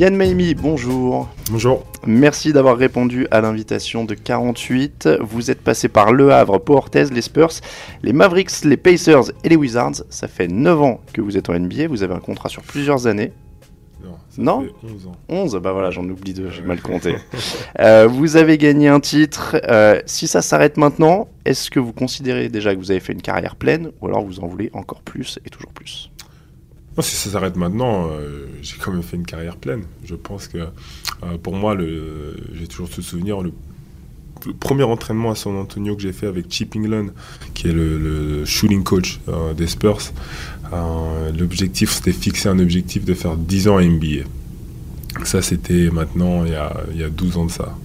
Yann Maimi, bonjour. Bonjour. Merci d'avoir répondu à l'invitation de 48. Vous êêtes passé par Le Havre, Pau Orthez, les Spurs, les Mavericks, les Pacers et les Wizards. Ça fait 9 ans que vous êtes en NBA, vous avez un contrat sur plusieurs années. Non, ça Non fait 11 ans. 11, bah voilà, j'en oublie deux, j'ai mal compté. Euh, vous avez gagné un titre. Euh, si ça s'arrête maintenant, est-ce que vous considérez déjà que vous avez fait une carrière pleine ou alors vous en voulez encore plus et toujours plus? Si ça s'arrête maintenant, euh, j'ai quand même fait une carrière pleine. Je pense que euh, pour moi, j'ai toujours ce souvenir. Le, premier entraînement à San Antonio que j'ai fait avec Chip England, qui est le, shooting coach euh, des Spurs, l'objectif, c'était fixer un objectif de faire 10 ans à NBA. Ça, c'était maintenant, il y a, il y a 12 ans de ça.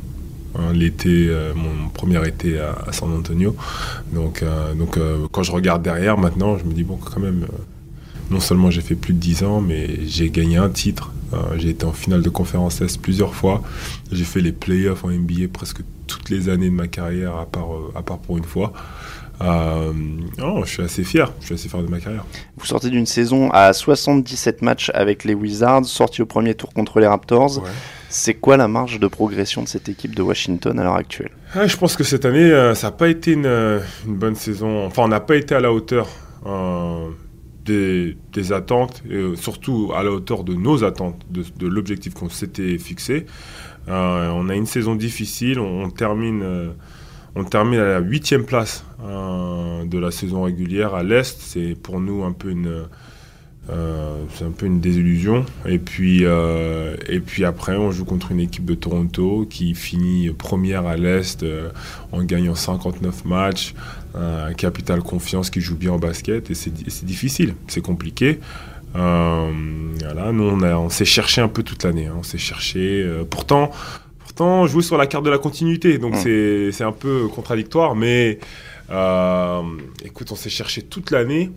Hein, L'été, mon premier été à, San Antonio. Donc, quand je regarde derrière maintenant, je me dis, bon, quand même, non seulement j'ai fait plus de 10 ans, mais j'ai gagné un titre. Euh, j'ai été en finale de conférence Est plusieurs fois. J'ai fait les playoffs en NBA presque toutes les années de ma carrière, à part, euh, à part pour une fois. Euh, je suis assez fier. Je suis assez fier de ma carrière. Vous sortez d'une saison à 77 matchs avec les Wizards, sorti au premier tour contre les Raptors. Ouais. C'est quoi la marge de progression de cette équipe de Washington à l'heure actuelle? Ouais, je pense que cette année, euh, ça n'a pas été une, une bonne saison. Enfin, on n'a pas été à la hauteur euh, des, attentes, euh, surtout à la hauteur de nos attentes, de, l'objectif qu'on s'était fixé. Euh, on a une saison difficile, on, termine, euh, on termine à la huitième place de la saison régulière à l'Est. C'est pour nous un peu une... euh, c'est un peu une désillusion. Et puis, euh, et puis après, on joue contre une équipe de Toronto qui finit première à l'Est euh, en gagnant 59 matchs. Euh, Capital Confiance qui joue bien en basket. Et c'est di- c'est difficile, c'est compliqué. Voilà, nous, on, s'est cherché un peu toute l'année. hein. On s'est cherché. pourtant, pourtant, jouer sur la carte de la continuité. Donc, Mm. c'est un peu contradictoire. Mais écoute, on s'est cherché toute l'année.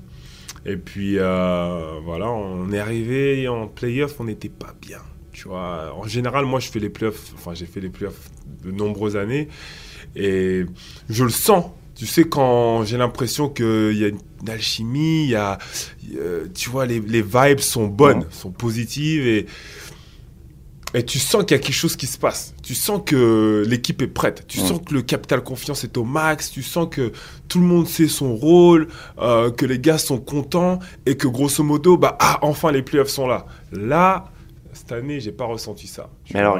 Et puis euh, voilà, on est arrivé en playoff, on n'était pas bien. Tu vois, en général, moi, je fais les playoffs. Enfin, j'ai fait les playoffs de nombreuses années, et je le sens. Tu sais, quand j'ai l'impression qu'il y a une alchimie, il y a, euh, tu vois, les, les vibes sont bonnes, sont positives, et, et tu sens qu'il y a quelque chose qui se passe. Tu sens que l'équipe est prête. Tu sens que le capital confiance est au max. Tu sens que tout le monde sait son rôle, euh, que les gars sont contents et que grosso modo, bah, ah, enfin les playoffs sont là. Là, cette année, j'ai pas ressenti ça. Mais alors,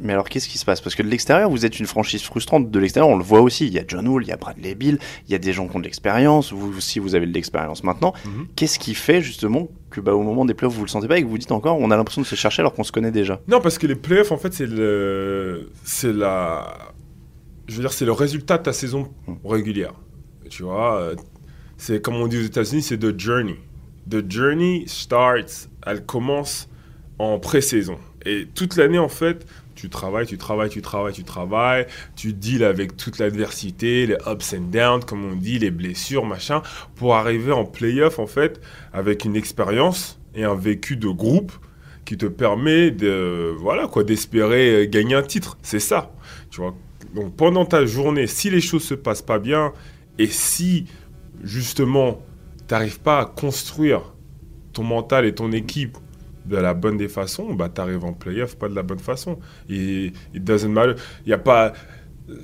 Mais alors, qu'est-ce qui se passe? Parce que de l'extérieur, vous êtes une franchise frustrante. De l'extérieur, on le voit aussi. Il y a John Wall, il y a Bradley Bill, il y a des gens qui ont de l'expérience. Vous aussi, vous avez de l'expérience maintenant. Mhm. Qu'est-ce qui fait justement que, bah, au moment des playoffs, vous le sentez pas et que vous dites encore, on a l'impression de se chercher alors qu'on se connaît déjà? Non, parce que les playoffs, en fait, c'est le, c'est la, je veux dire, c'est le résultat de ta saison régulière. Tu vois, euh, c'est comme on dit aux États-Unis, c'est the journey. The journey starts, elle commence en pré-saison. Et toute l'année, en fait, tu travailles, tu travailles, tu travailles, tu travailles, tu deals avec toute l'adversité, les ups and downs, comme on dit, les blessures, machin, pour arriver en playoff, en fait, avec une expérience et un vécu de groupe qui te permet de voilà quoi d'espérer gagner un titre c'est ça tu vois donc pendant ta journée si les choses se passent pas bien et si justement t'arrives pas à construire ton mental et ton équipe de la bonne des façons bah t'arrives en playoff pas de la bonne façon it doesn't matter il y a pas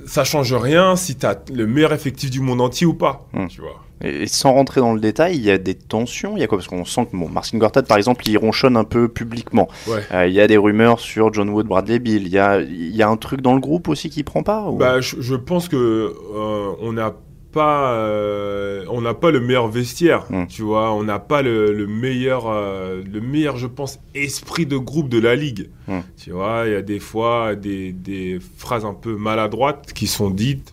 ça change rien si t'as le meilleur effectif du monde entier ou pas Hmm. tu vois Et sans rentrer dans le détail, il y a des tensions. Il y a quoi? Parce qu'on sent que bon, Marcin Gortat, par exemple, il ronchonne un peu publiquement. ouais Euh, il y a des rumeurs sur John Wood, Bradley Bill. Il y a, il y a un truc dans le groupe aussi qui prend pas ou- Bah, je, je pense que euh, on a pas, euh, on n'a pas le meilleur vestiaire, Mm. tu vois. On n'a pas le, le meilleur, euh, le meilleur, je pense, esprit de groupe de la ligue. Mm. Tu vois, il y a des fois des, des phrases un peu maladroites qui sont dites.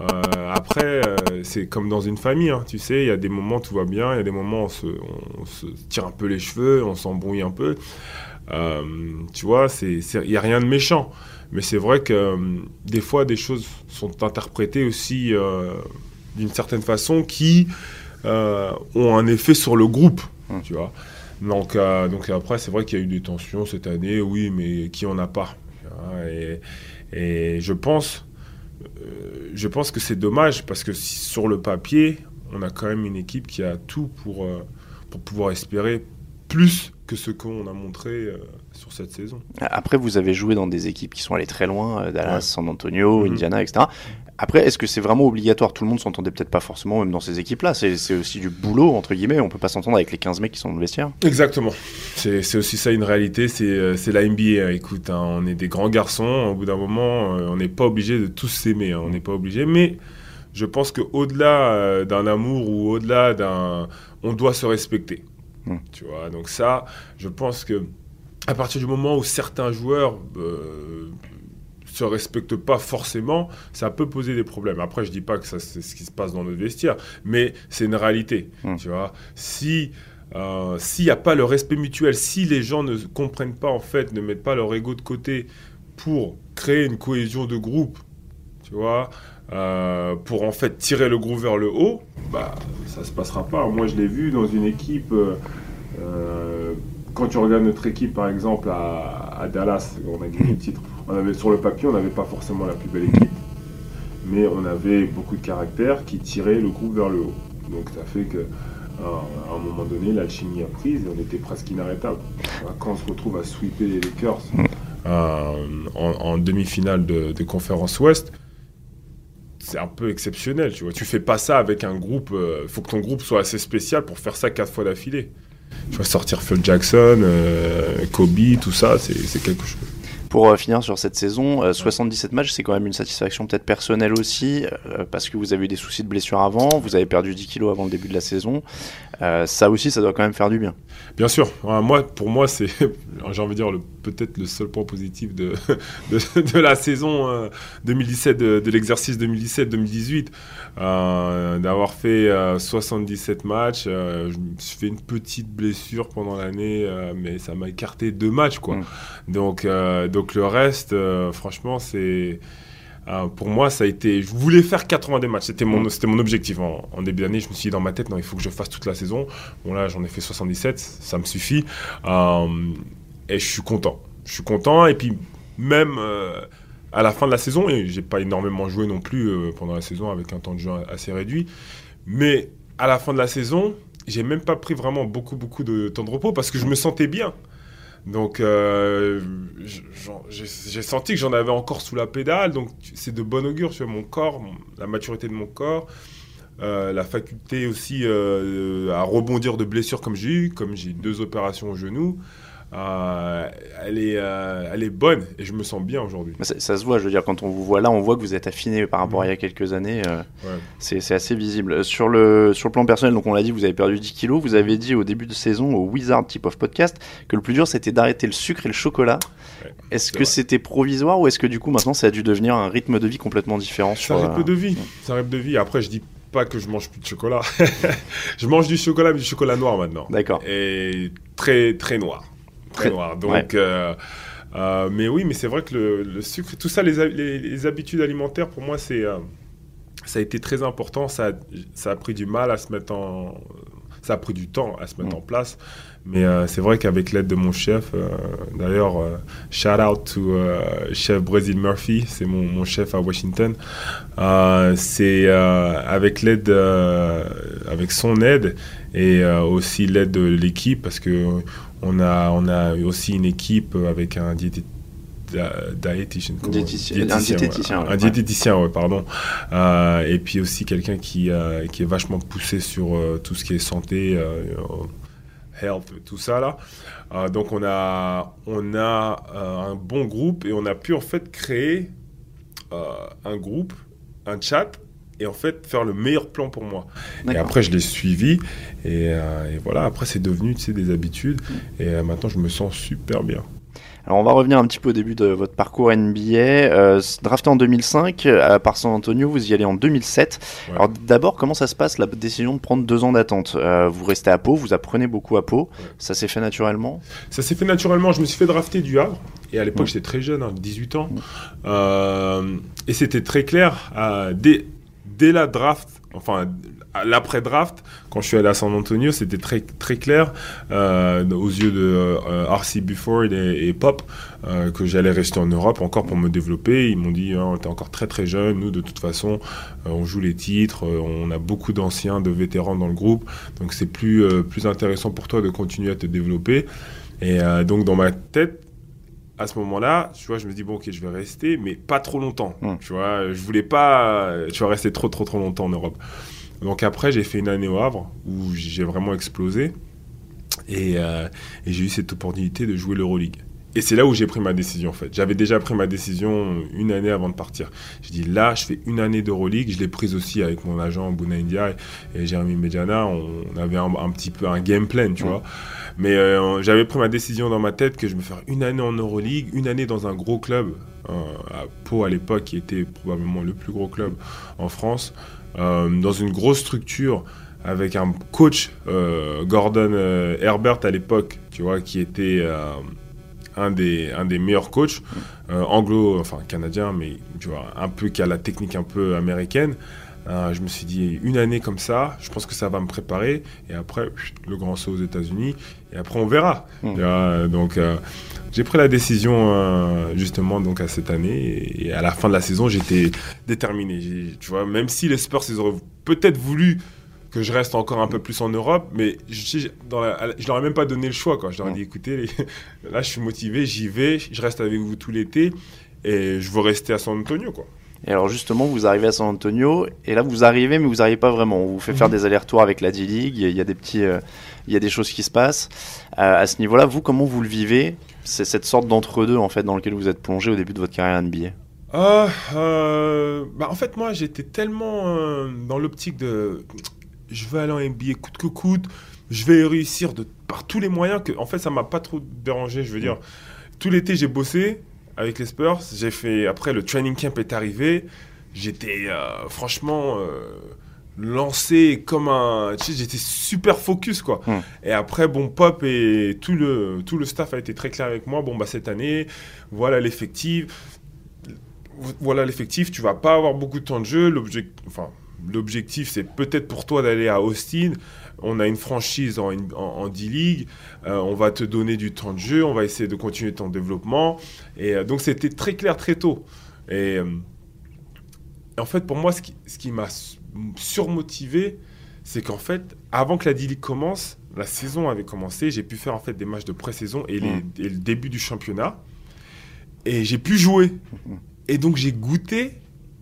Euh, après, c'est comme dans une famille, hein, tu sais. Il y a des moments où tout va bien, il y a des moments où on se, on se tire un peu les cheveux, on s'embrouille un peu. Tu vois, il n'y a rien de méchant. Mais c'est vrai que des fois, des choses sont interprétées aussi d'une certaine façon qui euh, ont un effet sur le groupe, Mm. tu vois. Donc, euh, donc après, c'est vrai qu'il y a eu des tensions cette année, oui, mais qui en a pas et, et je pense, euh, je pense que c'est dommage parce que si- sur le papier, on a quand même une équipe qui a tout pour, euh, pour pouvoir espérer plus que ce qu'on a montré euh, sur cette saison. Après, vous avez joué dans des équipes qui sont allées très loin, Dallas, Ouais. San Antonio, Mhm. Indiana, etc. Après, est-ce que c'est vraiment obligatoire? Tout le monde s'entendait peut-être pas forcément, même dans ces équipes-là. C'est aussi du boulot, entre guillemets. On peut pas s'entendre avec les 15 mecs qui sont dans le vestiaire. Exactement. C'est aussi ça une réalité, c'est euh, la NBA. Écoute, hein, on est des grands garçons, au bout d'un moment, euh, on n'est pas obligé de tous s'aimer, hein, on n'est pas obligé, mais je pense qu'au-delà euh, d'un amour ou au-delà d'un... On doit se respecter. Mm. Tu vois, donc ça, je pense que à partir du moment où certains joueurs euh, se respectent pas forcément, ça peut poser des problèmes. Après, je dis pas que ça c'est ce qui se passe dans notre vestiaire, mais c'est une réalité. Mm. Tu vois, si euh, s'il n'y a pas le respect mutuel, si les gens ne comprennent pas en fait, ne mettent pas leur ego de côté pour créer une cohésion de groupe, tu vois, euh, pour en fait tirer le groupe vers le haut, bah ça se passera pas. Moi, je l'ai vu dans une équipe. euh, quand tu regardes notre équipe, par exemple, à, à Dallas, on a gagné le titre. On avait, sur le papier, on n'avait pas forcément la plus belle équipe, mais on avait beaucoup de caractère qui tirait le groupe vers le haut. Donc ça fait que euh, à un moment donné, l'alchimie a prise et on était presque inarrêtable. Quand on se retrouve à sweeper les Lakers euh, en, demi-finale de, conférence Ouest, c'est un peu exceptionnel. Tu vois, tu fais pas ça avec un groupe. Il faut que ton groupe soit assez spécial pour faire ça quatre fois d'affilée. Tu vas sortir Phil Jackson, euh, Kobe, tout ça, c'est quelque chose. Pour euh, finir sur cette saison, euh, 77 matchs, c'est quand même une satisfaction peut-être personnelle aussi, euh, parce que vous avez eu des soucis de blessure avant, vous avez perdu 10 kilos avant le début de la saison. Euh, ça aussi, ça doit quand même faire du bien. Bien sûr, moi, pour moi, c'est, j'ai envie de dire, le- peut-être le seul point positif de, de, de la saison euh, 2017, de, de l'exercice 2017-2018, euh, d'avoir fait euh, 77 matchs. euh, je me suis fait une petite blessure pendant l'année, euh, mais ça m'a écarté deux matchs, quoi. Mm. Donc, euh, donc le reste, euh, franchement, c'est. euh, pour moi, ça a été. Je voulais faire 82 matchs. C'était mon, c'était mon objectif. En, en début d'année, je me suis dit dans ma tête, non, il faut que je fasse toute la saison. Bon, là, j'en ai fait 77. Ça me suffit. Euh, et je suis content. Je suis content. Et puis, même euh, à la fin de la saison, et j'ai pas énormément joué non plus euh, pendant la saison avec un temps de jeu assez réduit. Mais à la fin de la saison, j'ai même pas pris vraiment beaucoup, beaucoup de temps de repos parce que je me sentais bien. Donc, euh, j'ai senti que j'en avais encore sous la pédale. Donc, c'est de bon augure sur mon corps, la maturité de mon corps, la faculté aussi à rebondir de blessures comme j'ai eu, comme j'ai eu deux opérations au genou. Euh, elle, est, euh, elle est bonne et je me sens bien aujourd'hui. Ça, ça se voit, je veux dire, quand on vous voit là, on voit que vous êtes affiné par rapport à il y a quelques années. euh, Ouais. c'est assez visible. Sur le, sur le plan personnel, donc on l'a dit, vous avez perdu 10 kilos. Vous avez dit au début de saison au Wizard Type of Podcast que le plus dur c'était d'arrêter le sucre et le chocolat. Ouais, Est-ce que c'était provisoire ou est-ce que du coup maintenant ça a dû devenir un rythme de vie complètement différent C'est un rythme de vie. C'est un rythme de vie. Après, je dis pas que je mange plus de chocolat. je mange du chocolat, mais du chocolat noir maintenant. D'accord. Et très, très noir. Très, noir. Donc, ouais. euh, euh, mais oui, mais c'est vrai que le, le sucre, tout ça, les, ha- les- les habitudes alimentaires, pour moi, c'est, euh, ça a été très important. Ça, a- ça a pris du mal à se mettre en. Ça a pris du temps à se mettre Mm. en place. Mais euh, c'est vrai qu'avec l'aide de mon chef, euh, d'ailleurs, euh, shout out to chef Brésil Murphy, c'est mon, mon chef à Washington. C'est avec l'aide, avec son aide et aussi l'aide de l'équipe parce que on a, on a aussi une équipe avec un diététicien, un diététicien, ouais. un diététicien, ouais, pardon. Euh, et puis aussi quelqu'un qui, euh, qui est vachement poussé sur euh, tout ce qui est santé, health, tout ça là. Donc on a, on a un bon groupe et on a pu en fait créer un groupe, un chat et en fait faire le meilleur plan pour moi. Et après, je l'ai suivi et, euh, et voilà. Après, c'est devenu tu sais, des habitudes et euh, maintenant, je me sens super bien. Alors on va revenir un petit peu au début de votre parcours NBA. Euh, drafté en 2005 à par San Antonio, vous y allez en 2007. Ouais. Alors d'abord, comment ça se passe la décision de prendre deux ans d'attente? Euh, Vous restez à Pau, vous apprenez beaucoup à Pau. Ouais. Ça s'est fait naturellement? Ça s'est fait naturellement. Je me suis fait drafter du Havre. Et à l'époque, j'étais très jeune, hein, 18 ans. Euh, et c'était très clair. euh, dès, dès la draft, enfin, à l'après-draft, quand je suis allé à San Antonio, c'était très, très clair euh, aux yeux de euh, RC Buford et, Pop euh, que j'allais rester en Europe encore pour me développer. Ils m'ont dit hein, T'es encore très très jeune. Nous, de toute façon, on joue les titres. on a beaucoup d'anciens, de vétérans dans le groupe. Donc, c'est plus, plus intéressant pour toi de continuer à te développer. Et donc, dans ma tête, à ce moment-là, tu vois, je me dis, bon, ok, je vais rester, mais pas trop longtemps. Mm. Tu vois, je voulais pas, tu vois, rester trop, trop, trop longtemps en Europe. Donc après, j'ai fait une année au Havre où j'ai vraiment explosé. Et, euh, et j'ai eu cette opportunité de jouer l'Euroleague. Et c'est là où j'ai pris ma décision, en fait. J'avais déjà pris ma décision une année avant de partir. J'ai dit, là, je fais une année d'Euroleague. Je l'ai prise aussi avec mon agent, Bouna India et, Jérémy Medjana. On, avait un, un petit peu un game plan, tu Mm. vois. Mais euh, j'avais pris ma décision dans ma tête que je me faire une année en Euroleague, une année dans un gros club, euh, à Pau à l'époque, qui était probablement le plus gros club en France, euh, dans une grosse structure avec un coach, Gordon Herbert à l'époque, tu vois, qui était un, des, un des meilleurs coachs, anglo, enfin canadien, mais tu vois, un peu qui a la technique un peu américaine. Je me suis dit, une année comme ça, je pense que ça va me préparer. Et après, le grand saut aux États-Unis. Et après, on verra. Mm. Tu vois, donc, euh, j'ai pris la décision euh, justement donc à cette année. Et à la fin de la saison, j'étais déterminé. Tu vois, même si les Spurs, ils auraient peut-être voulu que je reste encore un peu plus en Europe, mais je, dans la- je leur ai même pas donné le choix. Quoi. Je leur ai Mm. dit, écoutez, les- là, je suis motivé, j'y vais, je reste avec vous tout l'été. Et je veux rester à San Antonio, quoi. Et alors justement, vous arrivez à San Antonio, et là vous arrivez, mais vous n'arrivez pas vraiment. On vous fait faire Mhm. des allers-retours avec la D-League, il y a des petits, euh, il y a des choses qui se passent. Euh, à ce niveau-là, vous, comment vous le vivez C'est cette sorte d'entre-deux en fait dans lequel vous êtes plongé au début de votre carrière NBA. Ah, euh, bah en fait, moi, j'étais tellement dans l'optique de je veux aller en NBA coûte que coûte, je vais réussir de, par tous les moyens que, en fait, ça m'a pas trop dérangé. Je veux dire, tout l'été, j'ai bossé avec les Spurs. J'ai fait, après, le training camp est arrivé. J'étais euh, franchement euh, lancé comme un. Tu sais, j'étais super focus, quoi. Hmm. Et après, bon, Pop et tout le, tout le staff a été très clair avec moi. Bon, bah, cette année, voilà l'effectif voilà l'effectif, tu vas pas avoir beaucoup de temps de jeu. L'objectif, enfin, l'objectif, c'est peut-être pour toi d'aller à Austin. On a une franchise en, en, en D-League. Euh, on va te donner du temps de jeu. On va essayer de continuer ton développement. Et euh, donc, c'était très clair très tôt. Et, euh, en fait, pour moi, ce qui, ce qui m'a surmotivé, c'est qu'en fait, avant que la D-League commence, la saison avait commencé. J'ai pu faire en fait des matchs de pré-saison et, les- et le début du championnat. Et j'ai pu jouer. Et donc j'ai goûté.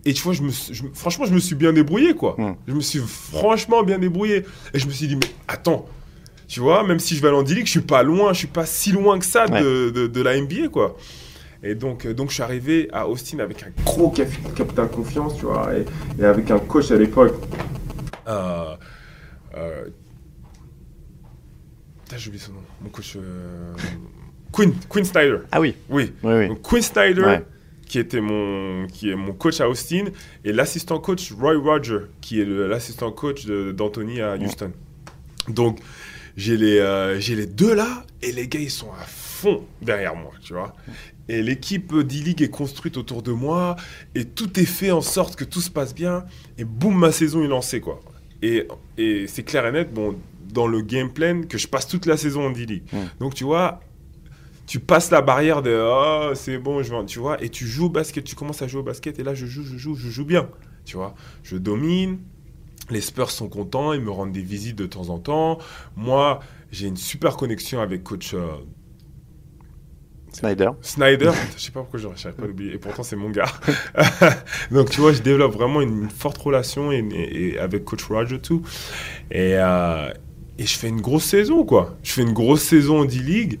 Et tu vois, je me, je franchement, je me suis bien débrouillé, quoi. Mm. Je me suis franchement bien débrouillé. Et je me suis dit, mais attends, tu vois, même si je vais aller en D-League, je suis pas loin, je suis pas si loin que ça de, de- de la NBA, quoi. Et donc, euh, donc je suis arrivé à Austin avec un gros cap- capital confiance, tu vois, et, et avec un coach à l'époque. Euh, euh, putain, j'ai oublié son nom. Mon coach. euh, Quinn, Quinn Snyder. Ah oui, Oui. oui, oui. Donc Quinn Snyder, Ouais. Qui était mon, qui est mon coach à Austin, et l'assistant coach Roy Roger, qui est l'assistant coach d'Anthony à Houston. Donc j'ai les, euh, j'ai les deux là, et les gars ils sont à fond derrière moi, tu vois. Et l'équipe D-League est construite autour de moi, et tout est fait en sorte que tout se passe bien, et boum, ma saison est lancée, quoi. Et, et c'est clair et net, bon, dans le game plan, que je passe toute la saison en D-League. Mm. Donc tu vois, tu passes la barrière de oh, c'est bon, je vais, tu vois, et tu joues au basket, tu commences à jouer au basket, et là je joue, je joue, je joue bien, tu vois. Je domine, les Spurs sont contents, ils me rendent des visites de temps en temps. Moi, j'ai une super connexion avec coach euh, Snyder. Snyder. je sais pas pourquoi je n'arrive pas à l'oublier, et pourtant c'est mon gars. Donc tu vois, je développe vraiment une, une forte relation et, et- et avec coach Roger tout. Et, euh, et je fais une grosse saison, quoi. Je fais une grosse saison en D-League.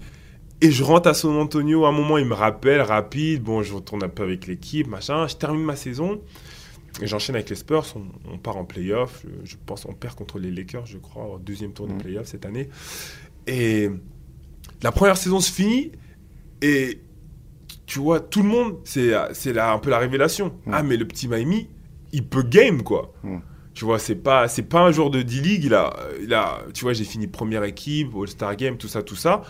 Et je rentre à San Antonio, à un moment, il me rappelle, rapide, bon, je retourne un peu avec l'équipe, machin, je termine ma saison. et j'enchaîne avec les Spurs, on, part en playoff. Je, je pense on perd contre les Lakers, je crois, au deuxième tour de Mhm. playoff cette année. Et la première saison se finit et tu vois, tout le monde, c'est un peu la révélation. Mhm. Ah, mais le petit Miami, il peut game, quoi. Mhm. Tu vois, c'est pas, c'est pas un joueur de D-League. Il a, il a, tu vois, j'ai fini première équipe, All-Star Game, tout ça, tout ça.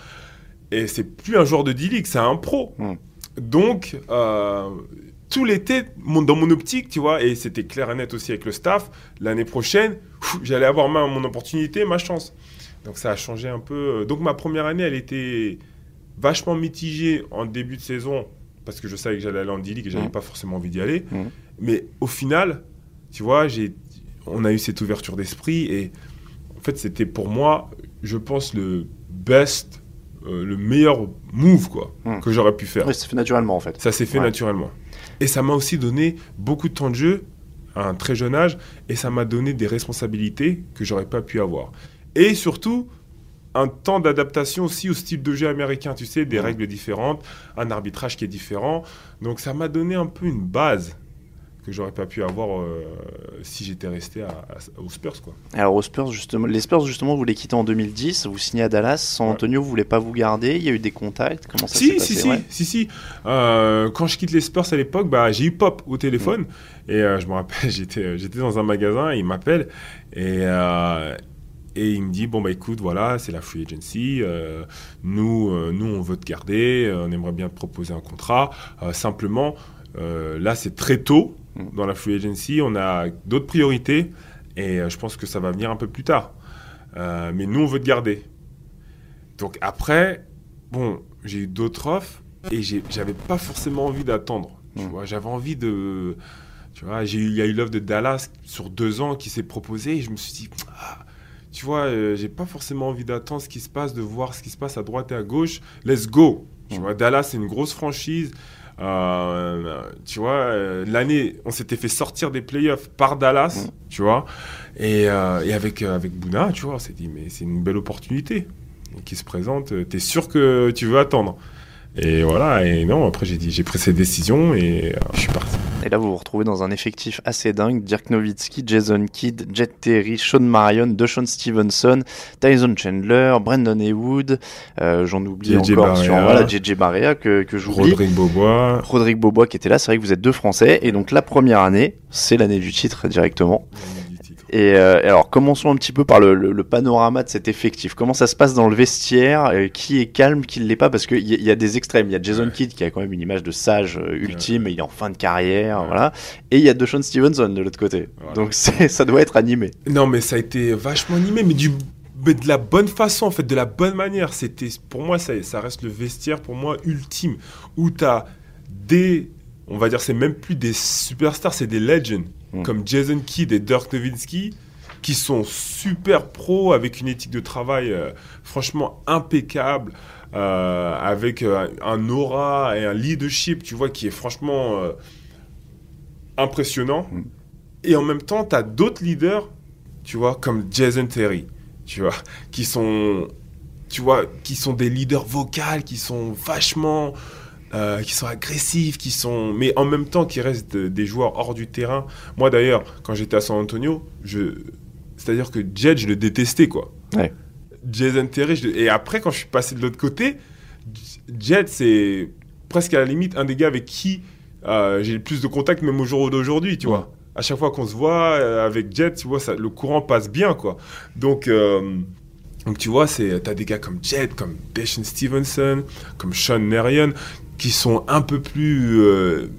Et c'est plus un joueur de D-League, c'est un pro. Mhm. Donc, euh, tout l'été, dans mon optique, tu vois, et c'était clair et net aussi avec le staff, l'année prochaine, j'allais avoir ma, mon opportunité, ma chance. Donc ça a changé un peu. Donc ma première année, elle était vachement mitigée en début de saison, parce que je savais que j'allais aller en D-League et j'avais Mhm. pas forcément envie d'y aller. Mhm. Mais au final, tu vois, on a eu cette ouverture d'esprit et en fait, c'était pour moi, je pense, le best, euh, le meilleur move quoi, Mhm. que j'aurais pu faire. Oui, ça se fait naturellement en fait. Ça s'est fait Ouais. naturellement. Et ça m'a aussi donné beaucoup de temps de jeu à un très jeune âge et ça m'a donné des responsabilités que j'aurais pas pu avoir. Et surtout, un temps d'adaptation aussi au style de jeu américain, tu sais, des Ouais. règles différentes, un arbitrage qui est différent. Donc ça m'a donné un peu une base que j'aurais pas pu avoir euh, si j'étais resté à, à- aux Spurs quoi. Alors aux Spurs justement, les Spurs justement vous les quittez en 2010, vous signez à Dallas, San Ouais. Antonio vous voulez pas vous garder, il y a eu des contacts, comment ça s'est Si, passé si, si, ouais. si, si. Euh, quand je quitte les Spurs à l'époque, bah, j'ai eu Pop au téléphone. Et euh, je me rappelle, j'étais, j'étais dans un magasin, il m'appelle. Et, et il me dit, bon, bah écoute, voilà, c'est la free agency. nous, nous, on veut te garder. on aimerait bien te proposer un contrat. Simplement, euh, là, c'est très tôt Mm. Dans la free agency. On a d'autres priorités. Et euh, je pense que ça va venir un peu plus tard. Euh, mais nous, on veut te garder. Donc après, bon, j'ai eu d'autres offres et j'avais pas forcément envie d'attendre. Tu Mm. vois, j'avais envie de, tu vois, il y a eu l'offre de Dallas sur deux ans qui s'est proposée et je me suis dit, ah, tu vois, euh, j'ai pas forcément envie d'attendre ce qui se passe, de voir ce qui se passe à droite et à gauche. Let's go. Tu Mm. vois, Dallas c'est une grosse franchise. Euh, tu vois, euh, l'année, on s'était fait sortir des playoffs par Dallas, Mm. tu vois, et, euh, et avec avec Bouna, tu vois, on s'est dit mais c'est une belle opportunité qui se présente. euh, T'es sûr que tu veux attendre? Et voilà. Et non, après j'ai dit, j'ai pris cette décision et je suis parti. Et là vous vous retrouvez dans un effectif assez dingue, Dirk Nowitzki, Jason Kidd, Jet Terry, Sean Marion, DeShaun Stevenson, Tyson Chandler, Brandon Haywood, euh, j'en oublie JJ encore sur voilà, JJ Barea que, que j'oublie. Rodrigue Beaubois. Rodrigue Bobois qui était là, c'est vrai que vous êtes deux Français, et donc la première année, c'est l'année du titre directement. Et euh, alors, commençons un petit peu par le, le- le panorama de cet effectif. Comment ça se passe dans le vestiaire? Euh, Qui est calme, qui ne l'est pas? Parce qu'il y, y a des extrêmes. Il y a Jason Ouais. Kidd qui a quand même une image de sage euh, ultime, et il est en fin de carrière, voilà. Et il y a DeShaun Stevenson de l'autre côté. Voilà. Donc ça doit être animé. Non, mais ça a été vachement animé, mais, du, mais de la bonne façon, en fait, de la bonne manière. C'était, pour moi, ça, ça reste le vestiaire, pour moi, ultime, où tu as des, on va dire, c'est même plus des superstars, c'est des legends, Mm. comme Jason Kidd et Dirk Nowitzki, qui sont super pros, avec une éthique de travail euh, franchement impeccable, euh, avec euh, un aura et un leadership, tu vois, qui est franchement impressionnant. Mm. Et en même temps, tu as d'autres leaders, tu vois, comme Jason Terry, tu vois, qui sont, tu vois, qui sont des leaders vocaux, qui sont vachement, euh, qui sont agressifs, qui sont, mais en même temps, qui restent de- des joueurs hors du terrain. Moi, d'ailleurs, quand j'étais à San Antonio, je, c'est-à-dire que Jet, je le détestais, quoi. Ouais. Jason Terry, je et après, quand je suis passé de l'autre côté, Jet, c'est presque à la limite un des gars avec qui euh, j'ai le plus de contact, même au jour d'aujourd'hui, tu Ouais. vois. À chaque fois qu'on se voit euh, avec Jet, tu vois, ça, le courant passe bien, quoi. Donc, donc tu vois, c'est, t'as des gars comme Jet, comme Deshaun Stevenson, comme Sean Marion, qui sont un peu plus, euh,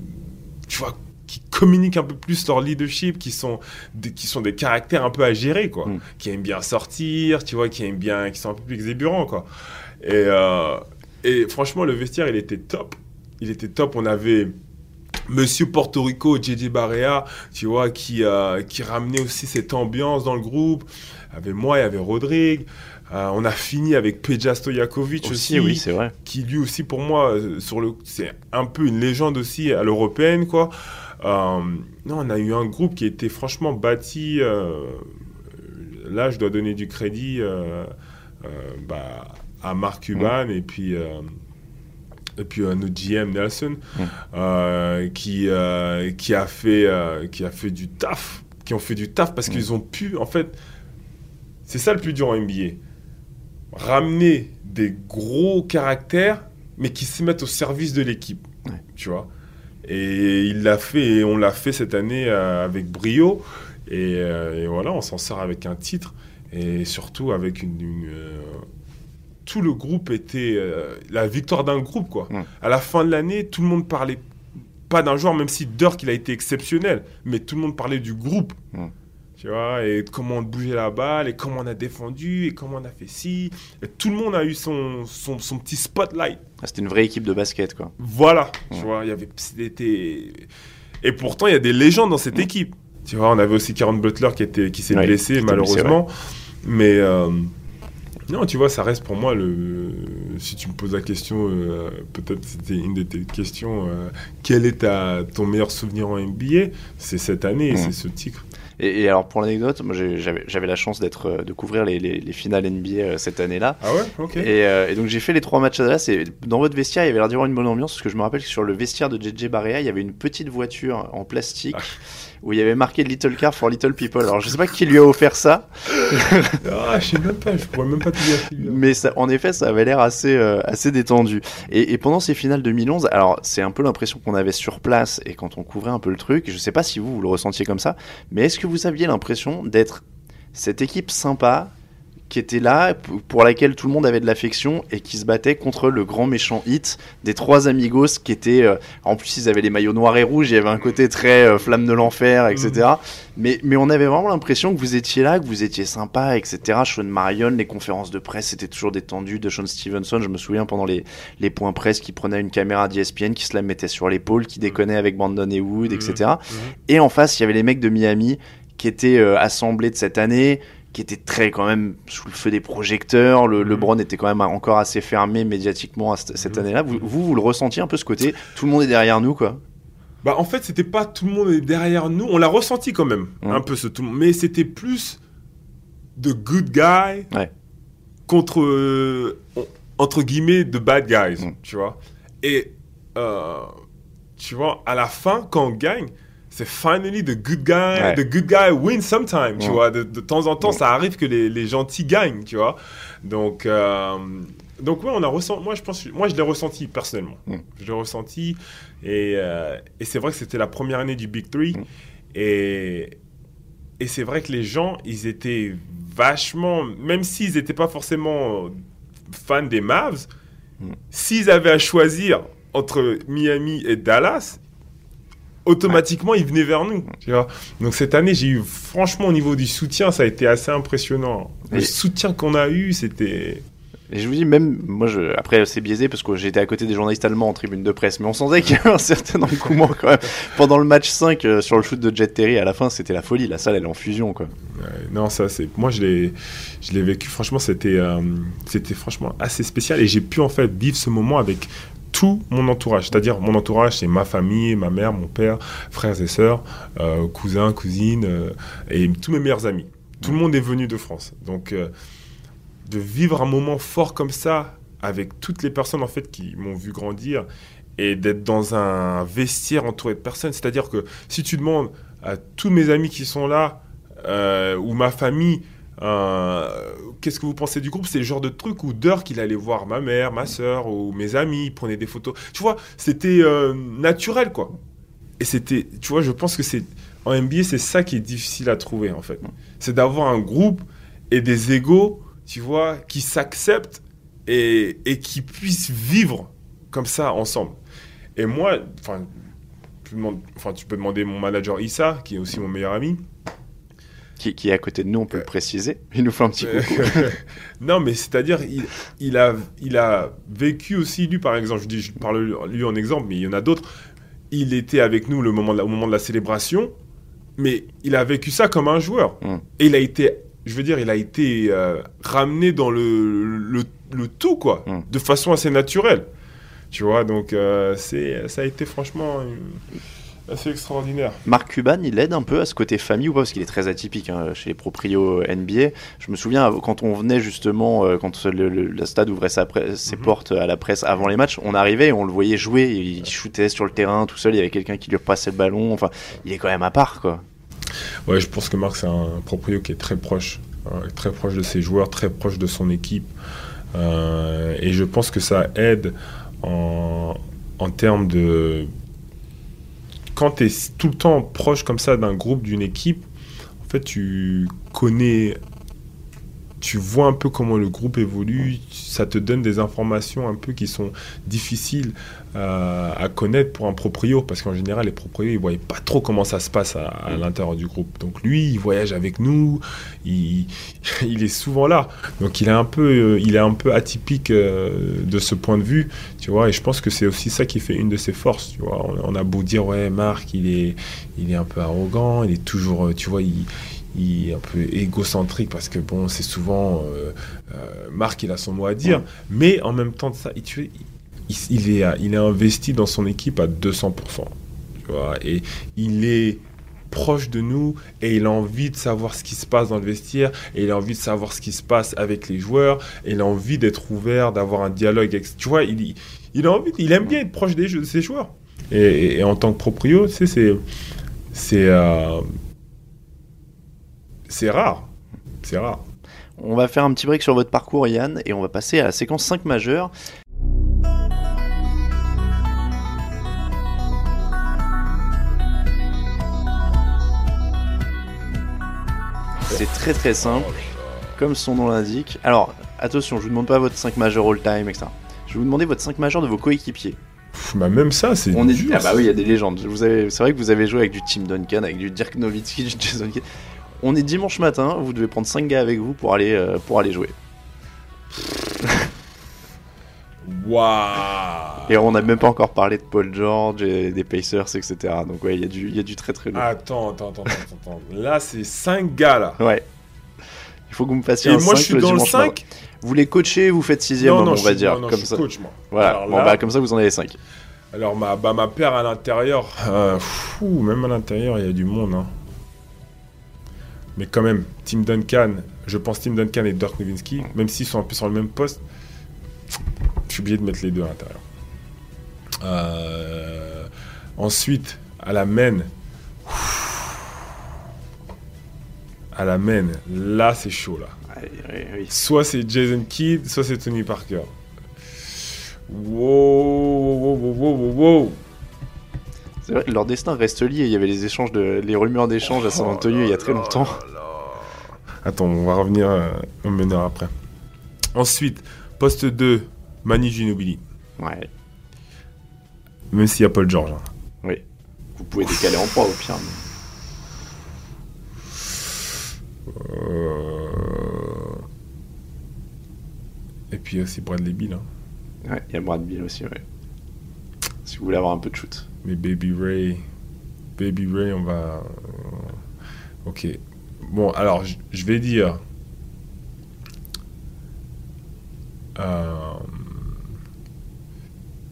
tu vois, qui communiquent un peu plus leur leadership, qui sont des, qui sont des caractères un peu à gérer, quoi. Mm. Qui aiment bien sortir, tu vois, qui aiment bien, qui sont un peu plus exébérants, quoi. Et, euh, et franchement, le vestiaire, il était top. Il était top. On avait Monsieur Porto Rico, JJ Barea, tu vois, qui, euh, qui ramenait aussi cette ambiance dans le groupe. Avait moi, il y avait Rodrigue. Euh, on a fini avec Peja Stojakovic aussi, Aussi, oui, c'est vrai. qui lui aussi pour moi euh, sur le c'est un peu une légende aussi à l'européenne quoi. Euh, non, on a eu un groupe qui était franchement bâti. euh, là, je dois donner du crédit euh, euh, bah, à Marc Cuban et puis euh, et puis un autre GM Nelson euh, qui euh, qui a fait euh, qui a fait du taf qui ont fait du taf parce qu'ils ont pu en fait c'est ça le plus dur en NBA ramener des gros caractères mais qui se mettent au service de l'équipe Ouais. tu vois et il l'a fait et on l'a fait cette année euh, avec brio et, euh, et voilà on s'en sort avec un titre et surtout avec une, une, euh, tout le groupe était euh, la victoire d'un groupe quoi. À la fin de l'année, tout le monde parlait pas d'un joueur, même si Dirk il a été exceptionnel, mais tout le monde parlait du groupe. Tu vois, et comment on bougeait la balle, et comment on a défendu, et comment on a fait ci. Et tout le monde a eu son, son, son petit spotlight. Ah, C'était une vraie équipe de basket, quoi. Voilà, tu vois, il y avait c'était et pourtant il y a des légendes dans cette équipe. Tu vois, on avait aussi Karen Butler qui était qui s'est Ouais, blessé malheureusement, mais euh, non, tu vois, ça reste pour moi le. Si tu me poses la question, euh, peut-être c'était une de tes questions. euh, quel est ta, ton meilleur souvenir en NBA C'est cette année, Mm. c'est ce titre. Et, et alors, pour l'anecdote, moi, j'avais la chance d'être, euh, de couvrir les, les- les finales NBA euh, cette année-là. Ah ouais, ok. Et, euh, et donc j'ai fait les trois matchs à Dallas et dans votre vestiaire il y avait l'air d'y avoir une bonne ambiance parce que je me rappelle que sur le vestiaire de JJ Barea il y avait une petite voiture en plastique Ah. Où il y avait marqué Little Car for Little People. Alors je sais pas qui lui a offert ça, Ah, je sais même pas, je pourrais même pas te dire. mais ça, en effet ça avait l'air assez, euh, assez détendu. Et, et pendant ces finales 2011, alors c'est un peu l'impression qu'on avait sur place et quand on couvrait un peu le truc, je sais pas si vous, vous le ressentiez comme ça, mais est-ce que vous aviez l'impression d'être cette équipe sympa qui était là, pour laquelle tout le monde avait de l'affection et qui se battait contre le grand méchant hit des trois amigos qui étaient. euh, en plus, ils avaient les maillots noirs et rouges, il y avait un côté très euh, flamme de l'enfer, etc. Mais, mais on avait vraiment l'impression que vous étiez là, que vous étiez sympa, etc. Sean Marion, les conférences de presse étaient toujours détendues. De Sean Stevenson, je me souviens pendant les, les points presse qui prenait une caméra d'ESPN, qui se la mettait sur l'épaule, qui déconnait avec Brandon et Wood, etc. Mhm. Et en face, il y avait les mecs de Miami qui étaient euh, assemblés de cette année, qui étaient très quand même sous le feu des projecteurs. Le. LeBron était quand même encore assez fermé médiatiquement à cette, Mhm. année-là. Vous, vous, vous le ressentiez un peu ce côté Tout le monde est derrière nous, quoi? Bah en fait, c'était pas tout le monde est derrière nous. On l'a ressenti quand même, Mm. un peu ce tout le monde. Mais c'était plus de good guy Ouais. contre euh, entre guillemets de bad guys, tu vois? Et euh, tu vois, à la fin, quand on gagne, c'est finally the good guy. Ouais. The good guy win sometime, tu vois. De, de temps en temps, ça arrive que les, les gentils gagnent, tu vois. Donc euh, donc ouais, on a ressenti. Moi, je pense, moi, je l'ai ressenti personnellement. Mm. Je l'ai ressenti. Et, euh, et c'est vrai que c'était la première année du Big Three. Mm. Et, et c'est vrai que les gens, ils étaient vachement, même s'ils n'étaient pas forcément fans des Mavs, Mm. s'ils avaient à choisir entre Miami et Dallas, automatiquement, ils venaient vers nous. Tu vois Donc cette année, j'ai eu, franchement, au niveau du soutien, ça a été assez impressionnant. Le Et- soutien qu'on a eu, c'était... Et je vous dis, même, moi, je, après, c'est biaisé parce que j'étais à côté des journalistes allemands en tribune de presse, mais on sentait qu'il y avait un certain engouement quand même. Pendant le match 5 euh, sur le shoot de Jet Terry, à la fin, c'était la folie. La salle, elle est en fusion, quoi. Non, ça, c'est. Moi, je l'ai, je l'ai vécu. Franchement, c'était, euh, c'était franchement assez spécial. Et j'ai pu en fait vivre ce moment avec tout mon entourage. C'est-à-dire, mon entourage, c'est ma famille, ma mère, mon père, frères et sœurs, euh, cousins, cousines, euh, et tous mes meilleurs amis. Tout le monde est venu de France. Donc, euh, de vivre un moment fort comme ça avec toutes les personnes en fait qui m'ont vu grandir et d'être dans un vestiaire entouré de personnes. C'est-à-dire que si tu demandes à tous mes amis qui sont là ou ma famille, euh, qu'est-ce que vous pensez du groupe? C'est le genre de truc où d'heure qu'il allait voir ma mère, ma soeur ou mes amis, il prenait des photos. Tu vois, c'était euh, naturel quoi. Et c'était, tu vois, je pense que c'est en NBA, c'est ça qui est difficile à trouver en fait. C'est d'avoir un groupe et des égaux, tu vois, qui s'acceptent et, qui puissent vivre comme ça ensemble. Et moi, enfin, tu, demandes- tu peux demander mon manager Issa, qui est aussi mon meilleur ami. Qui, qui est à côté de nous, on peut le préciser. Il nous fait un petit coucou. non, mais c'est-à-dire, il, il, a, il a vécu aussi, lui, par exemple, je, dis, je parle lui en exemple, mais il y en a d'autres. Il était avec nous le moment de la- au moment de la célébration, mais il a vécu ça comme un joueur. Mm. Et il a été, je veux dire, il a été euh, ramené dans le, le, le tout, quoi, Mm. de façon assez naturelle. Tu vois, donc euh, c'est, ça a été franchement assez extraordinaire. Marc Cuban, il aide un peu à ce côté famille ou pas Parce qu'il est très atypique hein, chez les proprios NBA. Je me souviens, quand on venait justement, euh, quand le, le- le stade ouvrait sa ses Mhm. portes à la presse avant les matchs, on arrivait et on le voyait jouer. Il shootait sur le terrain tout seul, il y avait quelqu'un qui lui repassait le ballon. Enfin, il est quand même à part, quoi. Ouais, je pense que Marc, c'est un proprio qui est très proche, hein, très proche de ses joueurs, très proche de son équipe. Euh, et je pense que ça aide en, en termes de. Quand tu es tout le temps proche comme ça d'un groupe, d'une équipe, en fait, tu connais. Tu vois un peu comment le groupe évolue, ça te donne des informations un peu qui sont difficiles euh, à connaître pour un proprio, parce qu'en général, les proprios, ils ne voyaient pas trop comment ça se passe à, à l'intérieur du groupe. Donc lui, il voyage avec nous, il, il est souvent là. Donc il est un peu, euh, il est un peu atypique euh, de ce point de vue, tu vois, et je pense que c'est aussi ça qui fait une de ses forces, tu vois. On, on a beau dire, ouais, Marc, il est, il est un peu arrogant, il est toujours, tu vois, il il est un peu égocentrique parce que bon c'est souvent euh, euh, Marc il a son mot à dire mais en même temps de ça il, tu- il, est, investi dans son équipe à 200%. Tu vois, et il est proche de nous et il a envie de savoir ce qui se passe dans le vestiaire et il a envie de savoir ce qui se passe avec les joueurs et il a envie d'être ouvert, d'avoir un dialogue. Avec, tu vois, il, a envie, il aime bien être proche de ses joueurs. Et, en tant que proprio, tu sais, c'est, c'est, euh, c'est rare. C'est rare. On va faire un petit break sur votre parcours, Yann, et on va passer à la séquence 5 majeure. C'est très très simple, comme son nom l'indique. Alors, attention, je vous demande pas votre 5 majeur all-time, etc. Je vais vous demander votre 5 majeur de vos coéquipiers. Pff, bah même ça, c'est On est dur, ah bah oui, il y a des légendes. Vous avez, c'est vrai que vous avez joué avec du Tim Duncan, avec du Dirk Nowitzki, du Jason Kidd. On est dimanche matin, vous devez prendre 5 gars avec vous pour aller, euh, pour aller jouer. Waouh Et on n'a même pas encore parlé de Paul George et des Pacers, etc. Donc ouais, il y, a du- il y a du très très lourd. Attends, attends, attends, attends. Là, c'est 5 gars là. Ouais. Il faut que vous me fassiez Et un moi, 5 je suis dans le dimanche matin. 5 Vous les coachez, vous faites sixième Non, homme, non, on je va dire. non, non, comme je ça. coach, moi. Voilà, Alors bon, là- bah, comme ça vous en avez 5. Alors, ma, bah, ma paire à l'intérieur, euh, fou, même à l'intérieur, il y a du monde. hein. Mais quand même, Tim Duncan, je pense Tim Duncan et Dirk Nowitzki, même s'ils sont un peu sur le même poste, je suis obligé de mettre les deux à l'intérieur. Euh, ensuite, à la main, à la main, là c'est chaud là. Soit c'est Jason Kidd, soit c'est Tony Parker. Wow, wow, wow, wow, wow. C'est vrai, leur destin reste lié. Il y avait les échanges de, les rumeurs d'échanges à San Oh Antonio il y a très longtemps. Attends, on va revenir euh, au meneur après. Ensuite, poste 2, Manu Ginobili. Ouais, Même s'il y a Paul George. hein. oui. Vous pouvez décaler en 3 au pire. mais- Euh, Et puis aussi Bradley Bill. hein. Ouais, il y a Brad Bill aussi, ouais. Si vous voulez avoir un peu de shoot. Mais Baby Ray. Baby Ray, on va. euh, Ok. Bon, alors, je vais dire. Euh,